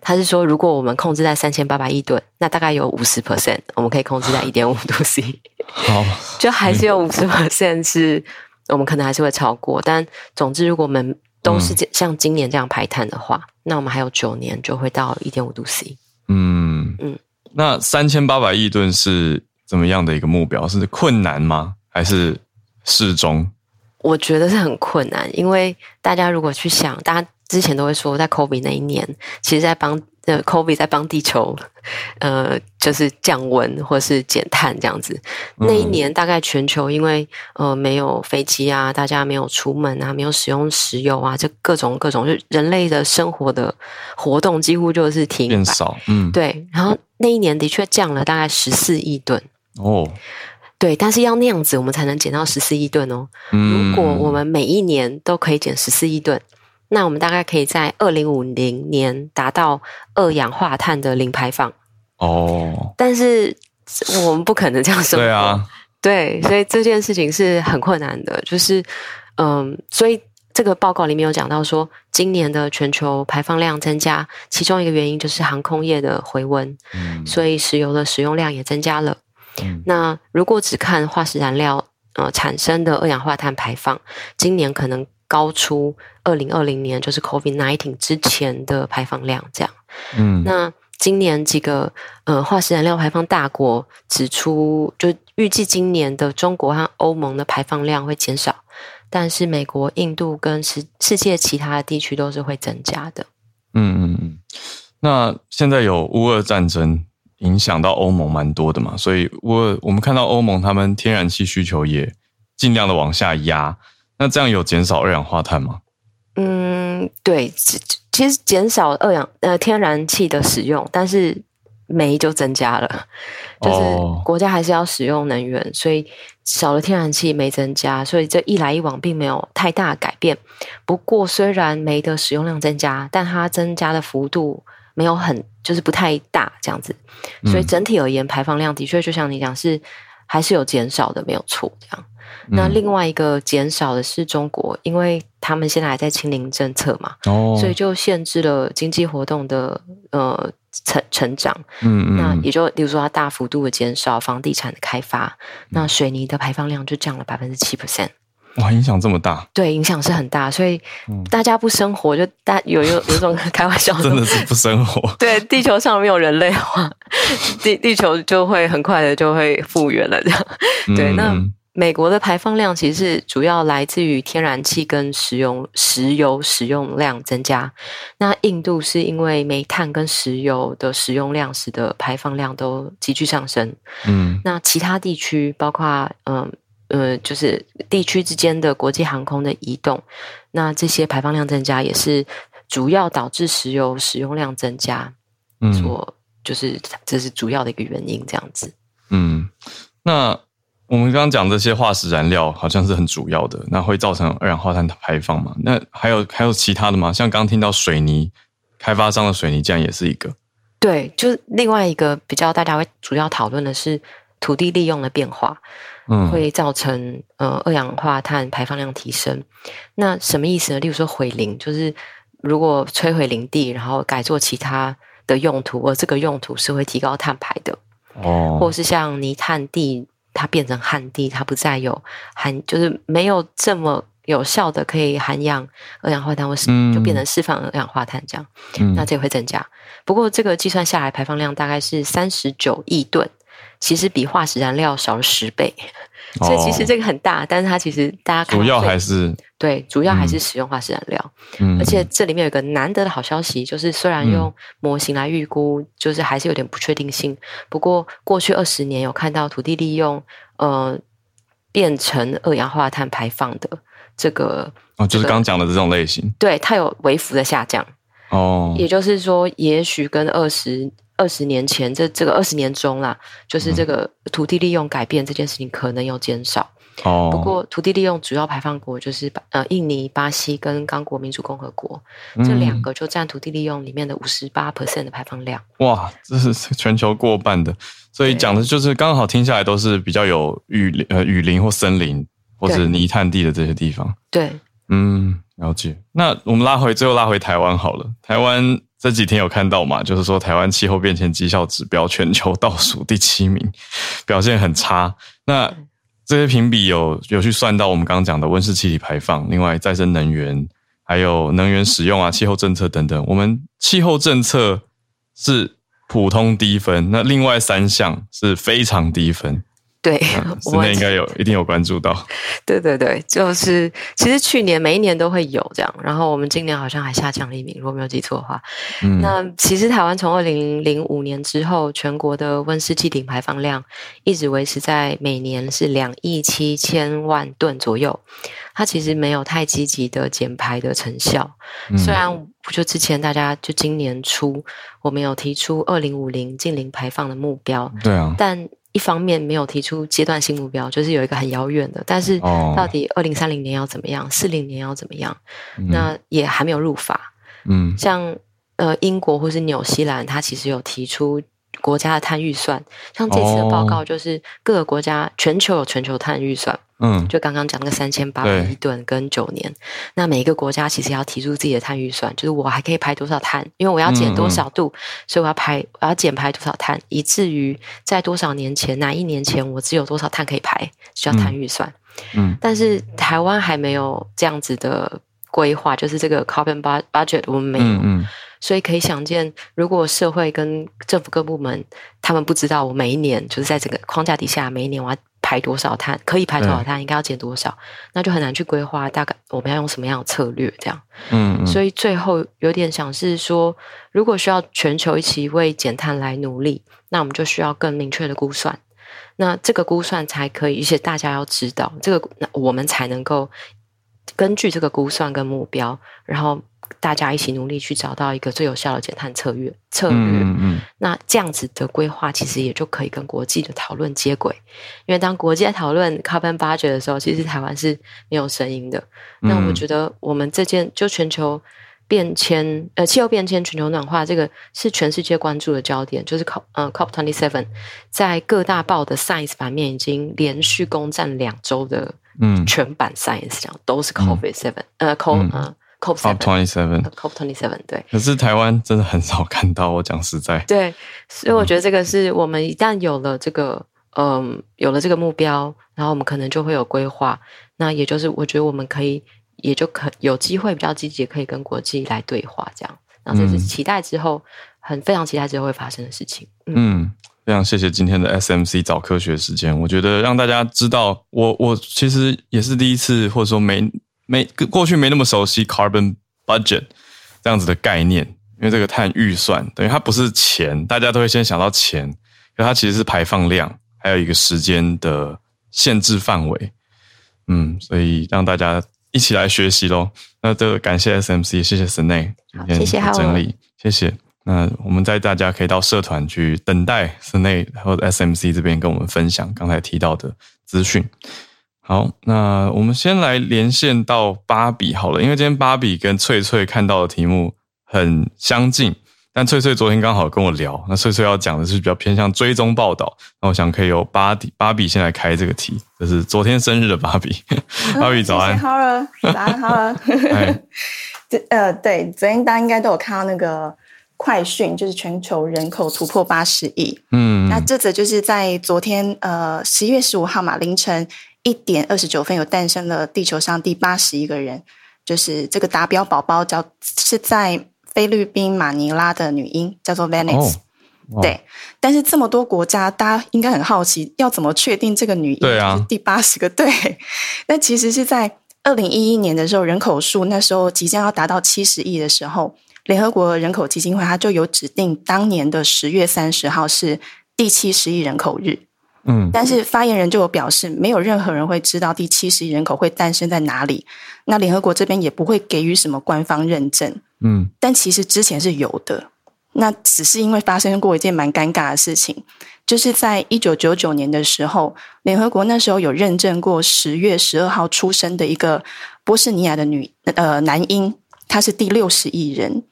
他是说，如果我们控制在三千八百亿吨，那大概有五十 percent 我们可以控制在一点五度 C。好，就还是有五十 percent 是我们可能还是会超过。但总之，如果我们都是像今年这样排碳的话，那我们还有九年就会到一点五度 C。嗯嗯，那三千八百亿吨是怎么样的一个目标？是困难吗？还是适中？我觉得是很困难，因为大家如果去想，大家。之前都会说，在 Kobe 那一年，其实在帮呃 Kobe 在帮地球，呃，就是降温或是减碳这样子。那一年大概全球因为呃没有飞机啊，大家没有出门啊，没有使用石油啊，就各种各种，就人类的生活的活动几乎就是停变少。嗯，对。然后那一年的确降了大概十四亿吨。哦，对，但是要那样子，我们才能减到十四亿吨哦。如果我们每一年都可以减十四亿吨。那我们大概可以在二零五零年达到二氧化碳的零排放哦，但是我们不可能这样生活，对啊，对，所以这件事情是很困难的，就是嗯，所以这个报告里面有讲到说，今年的全球排放量增加，其中一个原因就是航空业的回温，嗯，所以石油的使用量也增加了。那如果只看化石燃料呃产生的二氧化碳排放，今年可能。高出二零二零年就是 COVID nineteen 之前的排放量，这样。嗯，那今年几个呃化石燃料排放大国指出，就预计今年的中国和欧盟的排放量会减少，但是美国、印度跟世世界其他的地区都是会增加的。嗯嗯嗯。那现在有乌俄战争影响到欧盟蛮多的嘛，所以我我们看到欧盟他们天然气需求也尽量的往下压。那这样有减少二氧化碳吗？嗯，对，其实减少二氧呃天然气的使用，但是煤就增加了，就是国家还是要使用能源，所以少了天然气，煤增加，所以这一来一往并没有太大改变。不过虽然煤的使用量增加，但它增加的幅度没有很，就是不太大这样子，所以整体而言排放量的确就像你讲是还是有减少的，没有错这样。那另外一个减少的是中国，因为他们现在还在清零政策嘛，所以就限制了经济活动的呃成成长。嗯嗯，那也就比如说它大幅度的减少房地产的开发，那水泥的排放量就降了百分之七 percent。哇，影响这么大？对，影响是很大，所以大家不生活，就大有有有种开玩笑，真的是不生活。对，地球上没有人类的话，地地球就会很快的就会复原了。这样，对那。美国的排放量其实是主要来自于天然气跟石油石油使用量增加。那印度是因为煤炭跟石油的使用量使得排放量都急剧上升。嗯，那其他地区包括嗯呃，就是地区之间的国际航空的移动，那这些排放量增加也是主要导致石油使用量增加。嗯，所就是这是主要的一个原因，这样子。嗯，那。我们刚刚讲这些化石燃料好像是很主要的，那会造成二氧化碳的排放嘛？那还有还有其他的吗？像刚刚听到水泥开发商的水泥，这样也是一个。对，就是另外一个比较大家会主要讨论的是土地利用的变化，嗯，会造成呃二氧化碳排放量提升。那什么意思呢？例如说毁林，就是如果摧毁林地，然后改做其他的用途，而这个用途是会提高碳排的哦，或是像泥炭地。它变成旱地，它不再有含，就是没有这么有效的可以含氧二氧化碳，或是就变成释放二氧化碳这样，那这个会增加。不过这个计算下来排放量大概是三十九亿吨，其实比化石燃料少了十倍。所以其实这个很大，但是它其实大家主要还是对，主要还是使用化石燃料。嗯，而且这里面有一个难得的好消息，就是虽然用模型来预估，就是还是有点不确定性。不过过去二十年有看到土地利用呃变成二氧化碳排放的这个哦，就是刚讲的这种类型，对它有微幅的下降哦，也就是说，也许跟二十。二十年前，这这个二十年中啦，就是这个土地利用改变这件事情可能有减少，哦，不过土地利用主要排放国就是呃印尼、巴西跟刚果民主共和国这两个就占土地利用里面的五十八 percent 的排放量。哇，这是全球过半的，所以讲的就是刚好听下来都是比较有雨林呃雨林或森林或者泥炭地的这些地方。对，嗯，了解。那我们拉回最后拉回台湾好了，台湾。这几天有看到嘛？就是说，台湾气候变迁绩效指标全球倒数第七名，表现很差。那这些评比有有去算到我们刚刚讲的温室气体排放，另外再生能源，还有能源使用啊，气候政策等等。我们气候政策是普通低分，那另外三项是非常低分。对，我们应该有一定有关注到。对对对，就是其实去年每一年都会有这样，然后我们今年好像还下降了一名，如果没有记错的话。那其实台湾从二零零五年之后，全国的温室气体排放量一直维持在每年是两亿七千万吨左右，它其实没有太积极的减排的成效。虽然就之前大家就今年初，我们有提出二零五零近零排放的目标，对啊，但。一方面没有提出阶段性目标，就是有一个很遥远的，但是到底二零三零年要怎么样，四零年要怎么样，那也还没有入法。嗯，像呃英国或是纽西兰，它其实有提出。国家的碳预算，像这次的报告就是各个国家全球有全球碳预算，嗯，就刚刚讲那个三千八百亿吨跟九年，那每一个国家其实要提出自己的碳预算，就是我还可以排多少碳，因为我要减多少度，所以我要排我要减排多少碳，以至于在多少年前哪一年前我只有多少碳可以排，需要碳预算。嗯，但是台湾还没有这样子的规划，就是这个 carbon budget 我们没有。所以可以想见，如果社会跟政府各部门他们不知道我每一年就是在这个框架底下，每一年我要排多少碳，可以排多少碳，应该要减多少，那就很难去规划大概我们要用什么样的策略这样。嗯，所以最后有点想是说，如果需要全球一起为减碳来努力，那我们就需要更明确的估算，那这个估算才可以，而且大家要知道这个，那我们才能够根据这个估算跟目标，然后。大家一起努力去找到一个最有效的减碳策略策略，那这样子的规划其实也就可以跟国际的讨论接轨。因为当国际在讨论 carbon budget 的时候，其实台湾是没有声音的。那我觉得我们这件就全球变迁呃气候变迁、全球暖化这个是全世界关注的焦点，就是 COP 呃 COP twenty seven 在各大报的 Science 版面已经连续攻占两周的嗯全版 Science 这样都是 COP seven 呃 COP 呃。COP twenty seven，COP twenty seven，对。可是台湾真的很少看到，我讲实在。对，所以我觉得这个是我们一旦有了这个，嗯，有了这个目标，然后我们可能就会有规划。那也就是我觉得我们可以，也就可有机会比较积极，可以跟国际来对话，这样。然后这是期待之后，很非常期待之后会发生的事情。嗯，非常谢谢今天的 SMC 早科学时间。我觉得让大家知道，我我其实也是第一次，或者说没。没过去没那么熟悉 carbon budget 这样子的概念，因为这个碳预算等于它不是钱，大家都会先想到钱，可它其实是排放量，还有一个时间的限制范围。嗯，所以让大家一起来学习喽。那这个感谢 SMC，谢谢 Snay 今天整理，谢谢。那我们在大家可以到社团去等待 Snay 或者 SMC 这边跟我们分享刚才提到的资讯。好，那我们先来连线到芭比好了，因为今天芭比跟翠翠看到的题目很相近，但翠翠昨天刚好跟我聊，那翠翠要讲的是比较偏向追踪报道，那我想可以由芭比芭比先来开这个题，就是昨天生日的芭比，芭比早安，好了，早安好了，这呃对，昨天大家应该都有看到那个快讯，就是全球人口突破八十亿，嗯，那这则就是在昨天呃十一月十五号嘛凌晨。一点二十九分，有诞生了地球上第八十一个人，就是这个达标宝宝，叫是在菲律宾马尼拉的女婴，叫做 Venice。对，但是这么多国家，大家应该很好奇，要怎么确定这个女婴是第八十个？对，那其实是在二零一一年的时候，人口数那时候即将要达到七十亿的时候，联合国人口基金会它就有指定当年的十月三十号是第七十亿人口日。嗯，但是发言人就有表示，没有任何人会知道第七十亿人口会诞生在哪里。那联合国这边也不会给予什么官方认证。嗯，但其实之前是有的。那只是因为发生过一件蛮尴尬的事情，就是在一九九九年的时候，联合国那时候有认证过十月十二号出生的一个波士尼亚的女呃男婴，他是第六十亿人。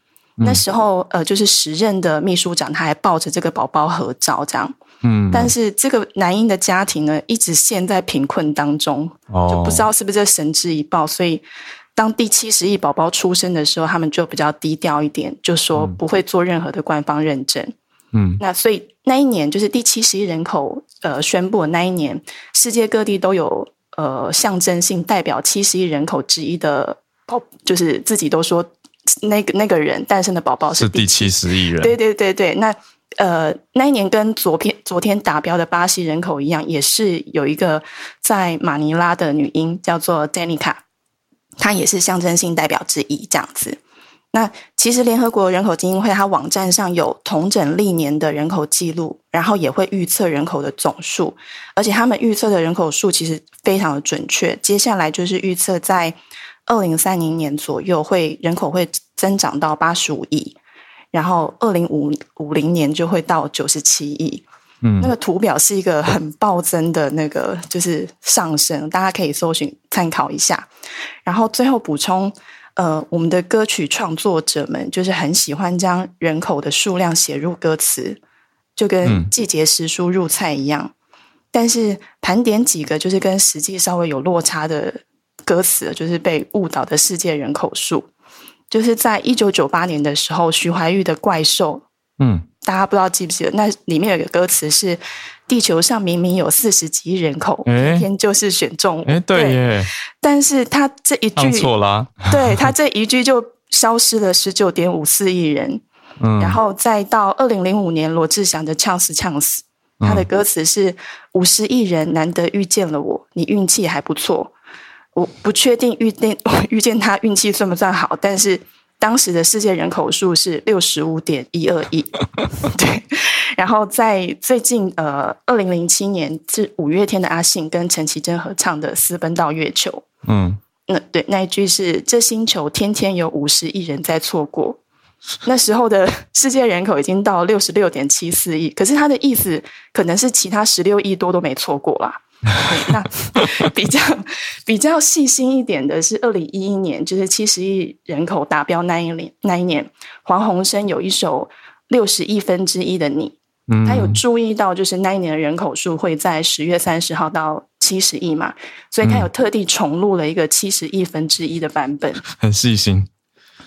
那时候呃，就是时任的秘书长他还抱着这个宝宝合照这样。嗯，但是这个男婴的家庭呢，一直陷在贫困当中，就不知道是不是这神之一报，所以。当第七十亿宝宝出生的时候，他们就比较低调一点，就说不会做任何的官方认证。嗯，那所以那一年就是第七十亿人口呃宣布的那一年，世界各地都有呃象征性代表七十亿人口之一的宝，就是自己都说那个那个人诞生的宝宝是第七十亿人。对对对对，那呃那一年跟昨天昨天达标的巴西人口一样，也是有一个在马尼拉的女婴叫做 Danica。她也是象征性代表之一，这样子。那其实联合国人口基金会它网站上有同整历年的人口记录，然后也会预测人口的总数，而且他们预测的人口数其实非常的准确。接下来就是预测在二零三零年左右会人口会增长到八十五亿，然后二零五五零年就会到九十七亿。嗯，那个图表是一个很暴增的那个，就是上升，大家可以搜寻参考一下。然后最后补充，呃，我们的歌曲创作者们就是很喜欢将人口的数量写入歌词，就跟季节时蔬入菜一样。但是盘点几个就是跟实际稍微有落差的歌词，就是被误导的世界人口数，就是在一九九八年的时候，徐怀钰的怪兽，嗯。大家不知道记不记得？那里面有个歌词是：“地球上明明有四十几亿人口，偏偏就是选中。”哎，对耶。但是他这一句错了，对他这一句就消失了十九点五四亿人。嗯，然后再到二零零五年，罗志祥的《呛死呛死》，他的歌词是：“五十亿人难得遇见了我，你运气还不错。”我不确定遇见遇见他运气算不算好，但是。当时的世界人口数是六十五点一二亿，对。然后在最近，呃，二零零七年是五月天的阿信跟陈绮贞合唱的《私奔到月球》。嗯，那对那一句是“这星球天天有五十亿人在错过”。那时候的世界人口已经到六十六点七四亿，可是他的意思可能是其他十六亿多都没错过啦。那比较 比较细心一点的是，二零一一年就是七十亿人口达标那一年，那一年黄鸿升有一首六十亿分之一的你，他有注意到就是那一年的人口数会在十月三十号到七十亿嘛，所以他有特地重录了一个七十亿分之一的版本，很细心。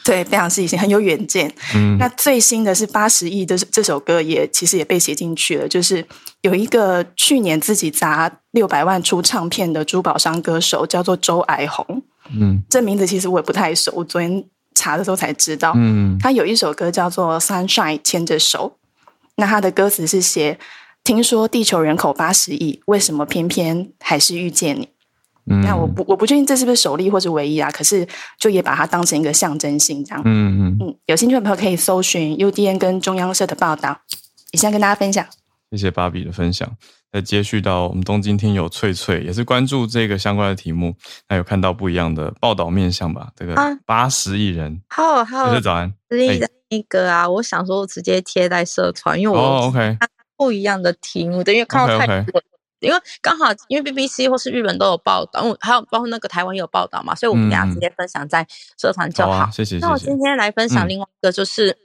对，非常细心，很有远见。嗯，那最新的是八十亿的这首歌，也其实也被写进去了。就是有一个去年自己砸六百万出唱片的珠宝商歌手，叫做周矮红。嗯，这名字其实我也不太熟，我昨天查的时候才知道。嗯，他有一首歌叫做《Sunshine》，牵着手。那他的歌词是写：听说地球人口八十亿，为什么偏偏还是遇见你？那我不我不确定这是不是首例或是唯一啊，可是就也把它当成一个象征性这样。嗯嗯嗯，有兴趣的朋友可以搜寻 UDN 跟中央社的报道，以下跟大家分享。谢谢芭比的分享。再接续到我们东京听友翠翠也是关注这个相关的题目，那有看到不一样的报道面向吧？这个八十亿人，好好，早安。十亿的那个啊，我想说直接贴在社团，因为我 OK 不一样的题目，等于看到太多。因为刚好，因为 BBC 或是日本都有报道，还有包括那个台湾也有报道嘛，所以我们俩直接分享在社团就好。谢谢。那我今天来分享另外一个，就是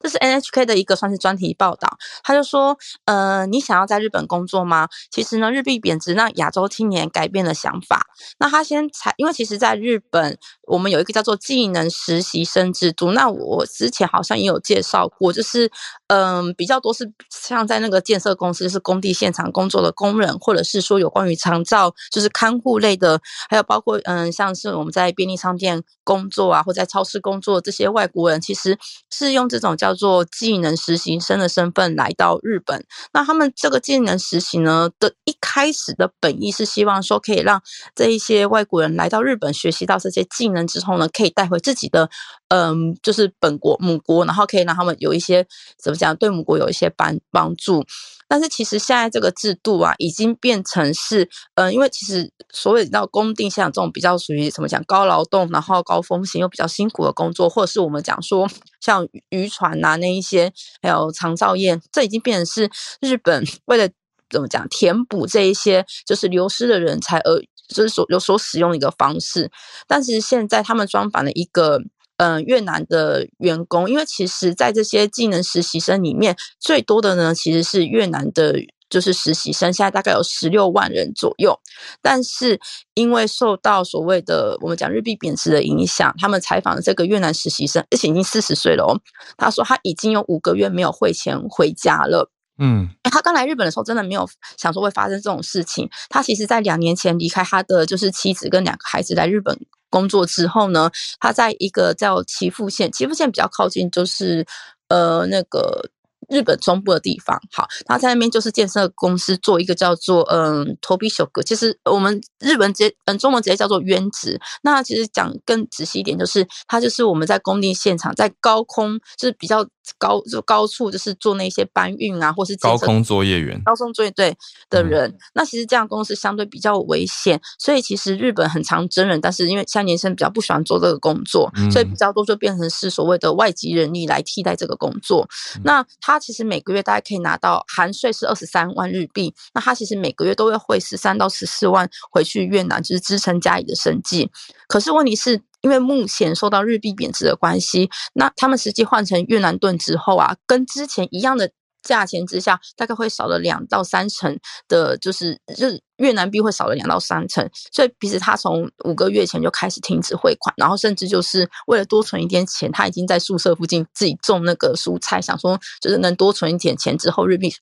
这是 NHK 的一个算是专题报道，他就说，呃，你想要在日本工作吗？其实呢，日币贬值让亚洲青年改变了想法。那他先才，因为其实在日本，我们有一个叫做技能实习生制度。那我之前好像也有介绍过，就是嗯，比较多是像在那个建设公司，就是工地现场工作的工人。或者是说有关于长照，就是看护类的，还有包括嗯，像是我们在便利商店工作啊，或在超市工作这些外国人，其实是用这种叫做技能实习生的身份来到日本。那他们这个技能实习呢的一开始的本意是希望说，可以让这一些外国人来到日本学习到这些技能之后呢，可以带回自己的嗯，就是本国母国，然后可以让他们有一些怎么讲，对母国有一些帮帮助。但是其实现在这个制度啊，已经变成是，嗯，因为其实所谓到工地像这种比较属于怎么讲高劳动，然后高风险又比较辛苦的工作，或者是我们讲说像渔船呐那一些，还有长照业，这已经变成是日本为了怎么讲填补这一些就是流失的人才而就是所有所使用的一个方式。但是现在他们专访的一个。嗯，越南的员工，因为其实，在这些技能实习生里面，最多的呢，其实是越南的，就是实习生，现在大概有十六万人左右。但是，因为受到所谓的我们讲日币贬值的影响，他们采访的这个越南实习生，而且已经四十岁了哦，他说他已经有五个月没有汇钱回家了。嗯，他刚来日本的时候，真的没有想说会发生这种事情。他其实在两年前离开他的就是妻子跟两个孩子来日本。工作之后呢，他在一个叫岐阜县，岐阜县比较靠近，就是呃那个。日本中部的地方，好，他在那边就是建设公司做一个叫做嗯投币修哥，其实我们日本直接嗯中文直接叫做渊职。那其实讲更仔细一点，就是他就是我们在工地现场，在高空就是比较高就高处，就是做那些搬运啊，或是高空作业员、高空作业队的人。那其实这样公司相对比较危险，所以其实日本很常真人，但是因为现在年轻人比较不喜欢做这个工作，所以比较多就变成是所谓的外籍人力来替代这个工作。那他。他其实每个月大概可以拿到含税是二十三万日币，那他其实每个月都会汇十三到十四万回去越南，就是支撑家里的生计。可是问题是因为目前受到日币贬值的关系，那他们实际换成越南盾之后啊，跟之前一样的。价钱之下，大概会少了两到三成的，就是就是越南币会少了两到三成，所以其实他从五个月前就开始停止汇款，然后甚至就是为了多存一点钱，他已经在宿舍附近自己种那个蔬菜，想说就是能多存一点钱之后日币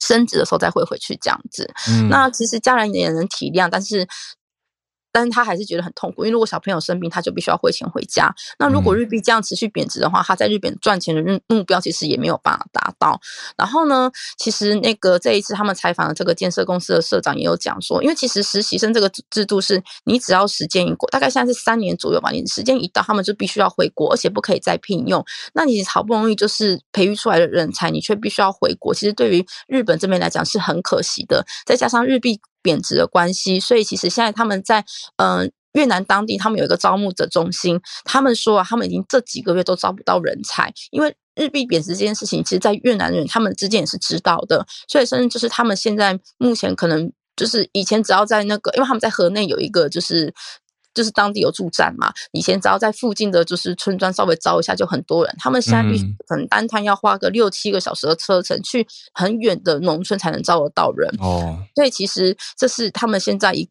升值的时候再汇回去这样子。那其实家人也能体谅，但是。但是他还是觉得很痛苦，因为如果小朋友生病，他就必须要汇钱回家。那如果日币这样持续贬值的话，他在日本赚钱的目目标其实也没有办法达到。然后呢，其实那个这一次他们采访的这个建设公司的社长也有讲说，因为其实实习生这个制度是你只要时间一过，大概现在是三年左右吧，你时间一到，他们就必须要回国，而且不可以再聘用。那你好不容易就是培育出来的人才，你却必须要回国，其实对于日本这边来讲是很可惜的。再加上日币。贬值的关系，所以其实现在他们在嗯越南当地，他们有一个招募者中心，他们说啊，他们已经这几个月都招不到人才，因为日币贬值这件事情，其实，在越南人他们之间也是知道的，所以甚至就是他们现在目前可能就是以前只要在那个，因为他们在河内有一个就是。就是当地有驻站嘛，以前只要在附近的就是村庄稍微招一下就很多人，他们现在必可能单趟要花个六七个小时的车程去很远的农村才能招得到人哦，所以其实这是他们现在一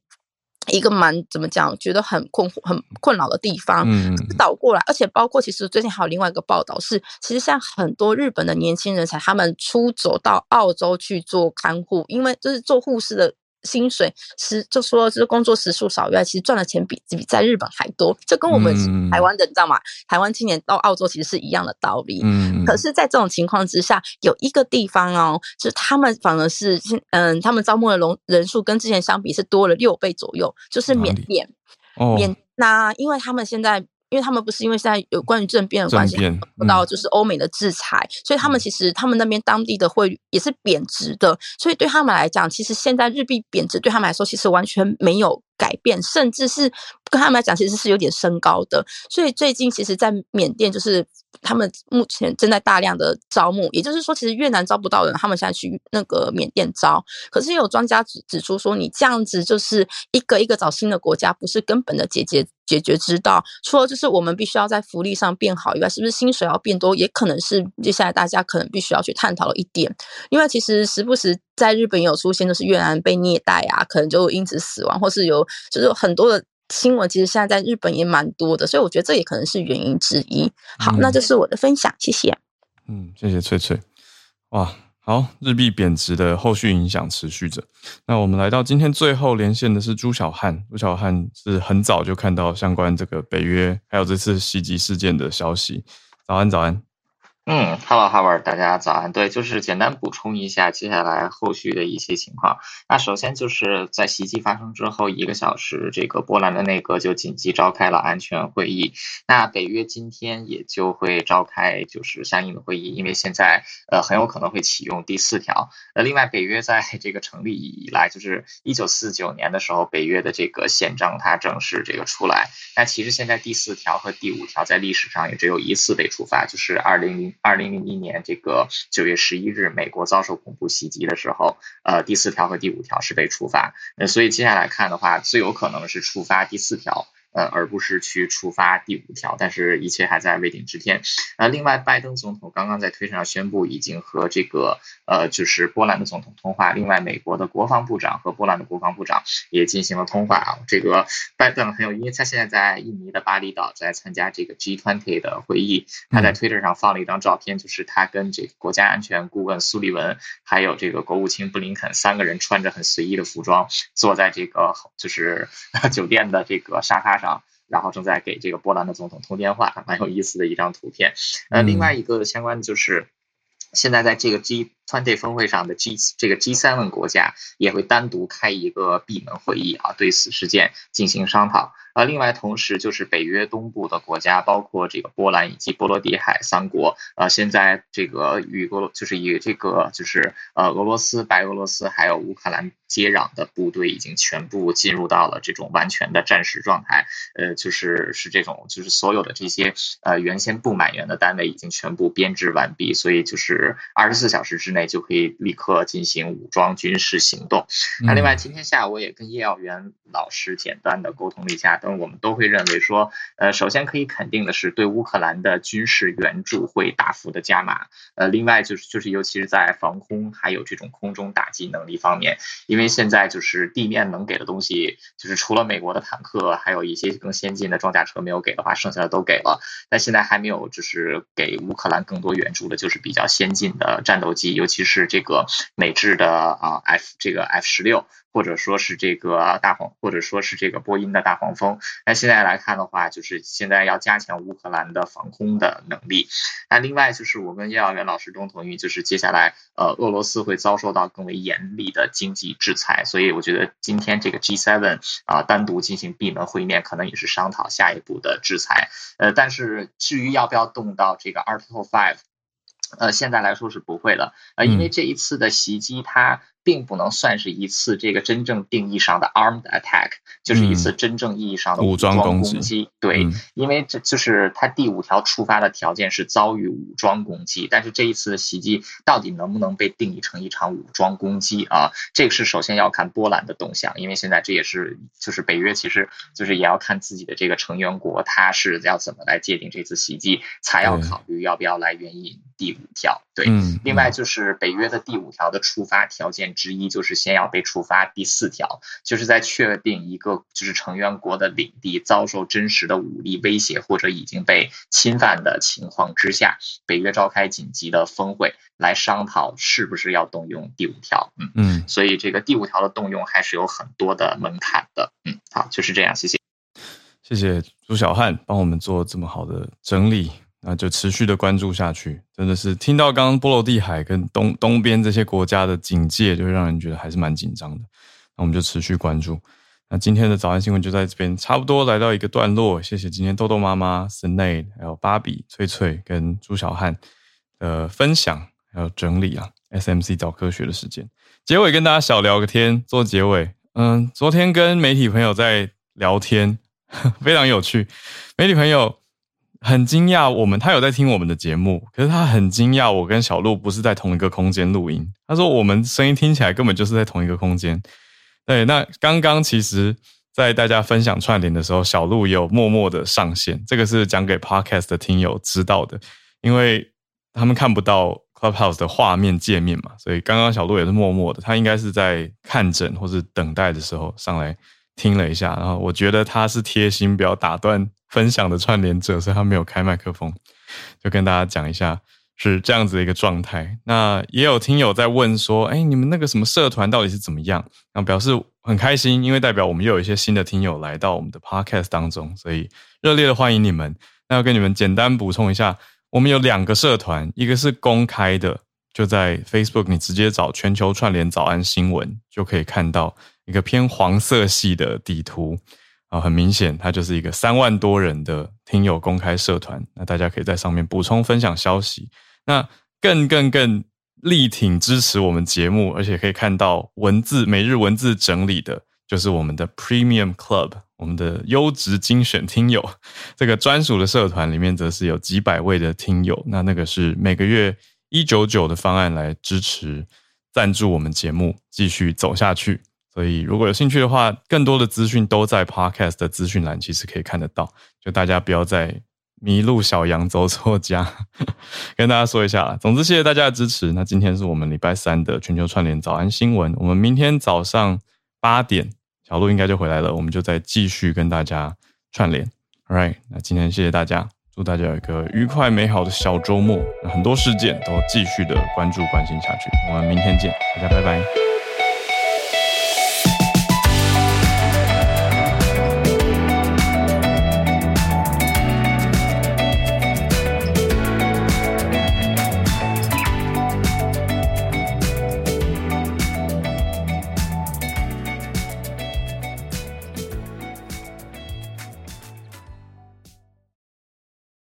一个蛮怎么讲，觉得很困惑、很困扰的地方。嗯，倒过来，而且包括其实最近还有另外一个报道是，其实像很多日本的年轻人才他们出走到澳洲去做看护，因为就是做护士的。薪水时就说就是工作时数少以外，其实赚的钱比比在日本还多。这跟我们台湾的你知道吗？台湾青年到澳洲其实是一样的道理。嗯，可是，在这种情况之下，有一个地方哦，就是他们反而是嗯，他们招募的人人数跟之前相比是多了六倍左右，就是缅甸。哦，缅那因为他们现在。因为他们不是因为现在有关于政变的关系，受到就是欧美的制裁，所以他们其实他们那边当地的汇率也是贬值的，所以对他们来讲，其实现在日币贬值对他们来说其实完全没有改变，甚至是跟他们来讲其实是有点升高的。所以最近其实，在缅甸就是他们目前正在大量的招募，也就是说，其实越南招不到人，他们现在去那个缅甸招。可是有专家指指出说，你这样子就是一个一个找新的国家，不是根本的解决。解决之道，除了就是我们必须要在福利上变好以外，是不是薪水要变多，也可能是接下来大家可能必须要去探讨的一点。因为其实时不时在日本有出现，就是越南被虐待啊，可能就因此死亡，或是有就是很多的新闻，其实现在在日本也蛮多的，所以我觉得这也可能是原因之一。好，那这是我的分享，谢谢。嗯，谢谢翠翠。哇。好，日币贬值的后续影响持续着。那我们来到今天最后连线的是朱小汉，朱小汉是很早就看到相关这个北约还有这次袭击事件的消息。早安，早安。嗯，Hello Howard，大家早安。对，就是简单补充一下接下来后续的一些情况。那首先就是在袭击发生之后一个小时，这个波兰的内阁就紧急召开了安全会议。那北约今天也就会召开就是相应的会议，因为现在呃很有可能会启用第四条。呃，另外北约在这个成立以来，就是一九四九年的时候，北约的这个宪章它正式这个出来。那其实现在第四条和第五条在历史上也只有一次被触发，就是二零零。二零零一年这个九月十一日，美国遭受恐怖袭击的时候，呃，第四条和第五条是被触发，呃，所以接下来看的话，最有可能是触发第四条。呃，而不是去触发第五条，但是一切还在未定之天。呃，另外，拜登总统刚刚在推特上宣布，已经和这个呃，就是波兰的总统通话。另外，美国的国防部长和波兰的国防部长也进行了通话啊。这个拜登很有，因为他现在在印尼的巴厘岛在参加这个 G20 的会议，他在推特上放了一张照片，就是他跟这个国家安全顾问苏利文，还有这个国务卿布林肯三个人穿着很随意的服装，坐在这个就是 酒店的这个沙发。上，然后正在给这个波兰的总统通电话，蛮有意思的一张图片。呃，另外一个相关的就是，现在在这个川泰峰会上的 G 这个 G7 国家也会单独开一个闭门会议啊，对此事件进行商讨。呃，另外同时就是北约东部的国家，包括这个波兰以及波罗的海三国，呃，现在这个与俄就是与这个就是呃俄罗斯、白俄罗斯还有乌克兰接壤的部队已经全部进入到了这种完全的战时状态，呃，就是是这种就是所有的这些呃原先不满员的单位已经全部编制完毕，所以就是二十四小时之内就可以立刻进行武装军事行动。那另外今天下午我也跟叶耀元老师简单的沟通了一下。等我们都会认为说，呃，首先可以肯定的是，对乌克兰的军事援助会大幅的加码。呃，另外就是就是尤其是在防空还有这种空中打击能力方面，因为现在就是地面能给的东西，就是除了美国的坦克，还有一些更先进的装甲车没有给的话，剩下的都给了。但现在还没有就是给乌克兰更多援助的，就是比较先进的战斗机，尤其是这个美制的啊 F 这个 F 十六。或者说是这个大黄，或者说是这个波音的大黄蜂。那现在来看的话，就是现在要加强乌克兰的防空的能力。那另外就是我跟叶耀元老师都同意，就是接下来呃俄罗斯会遭受到更为严厉的经济制裁。所以我觉得今天这个 G7 啊单独进行闭门会面，可能也是商讨下一步的制裁。呃，但是至于要不要动到这个 Article Five，呃，现在来说是不会了。呃，因为这一次的袭击它。并不能算是一次这个真正定义上的 armed attack，就是一次真正意义上的武装攻击。对，因为这就是它第五条触发的条件是遭遇武装攻击，但是这一次的袭击到底能不能被定义成一场武装攻击啊？这个是首先要看波兰的动向，因为现在这也是就是北约其实就是也要看自己的这个成员国，它是要怎么来界定这次袭击，才要考虑要不要来援引第五条。对，另外就是北约的第五条的触发条件。之一就是先要被触发第四条，就是在确定一个就是成员国的领地遭受真实的武力威胁或者已经被侵犯的情况之下，北约召开紧急的峰会来商讨是不是要动用第五条。嗯嗯，所以这个第五条的动用还是有很多的门槛的。嗯，好，就是这样，谢谢，谢谢朱小汉帮我们做这么好的整理。那就持续的关注下去，真的是听到刚刚波罗的海跟东东边这些国家的警戒，就会让人觉得还是蛮紧张的。那我们就持续关注。那今天的早安新闻就在这边差不多来到一个段落，谢谢今天豆豆妈妈、森内、还有芭比、翠翠跟朱小汉的分享还有整理啊。SMC 早科学的时间，结尾跟大家小聊个天，做结尾。嗯，昨天跟媒体朋友在聊天，非常有趣。媒体朋友。很惊讶，我们他有在听我们的节目，可是他很惊讶，我跟小鹿不是在同一个空间录音。他说我们声音听起来根本就是在同一个空间。对，那刚刚其实，在大家分享串联的时候，小鹿有默默的上线，这个是讲给 Podcast 的听友知道的，因为他们看不到 Clubhouse 的画面界面嘛，所以刚刚小鹿也是默默的，他应该是在看诊或是等待的时候上来听了一下，然后我觉得他是贴心，不要打断。分享的串联者，所以他没有开麦克风，就跟大家讲一下是这样子的一个状态。那也有听友在问说：“哎，你们那个什么社团到底是怎么样？”那表示很开心，因为代表我们又有一些新的听友来到我们的 podcast 当中，所以热烈的欢迎你们。那要跟你们简单补充一下，我们有两个社团，一个是公开的，就在 Facebook，你直接找全球串联早安新闻，就可以看到一个偏黄色系的底图啊，很明显，它就是一个三万多人的听友公开社团。那大家可以在上面补充分享消息。那更更更力挺支持我们节目，而且可以看到文字每日文字整理的，就是我们的 Premium Club。我们的优质精选听友，这个专属的社团里面，则是有几百位的听友。那那个是每个月一九九的方案来支持赞助我们节目继续走下去。所以如果有兴趣的话，更多的资讯都在 Podcast 的资讯栏，其实可以看得到。就大家不要再迷路小羊走错家，跟大家说一下。总之，谢谢大家的支持。那今天是我们礼拜三的全球串联早安新闻。我们明天早上八点。小鹿应该就回来了，我们就再继续跟大家串联。All right，那今天谢谢大家，祝大家有一个愉快美好的小周末。很多事件都继续的关注关心下去，我们明天见，大家拜拜。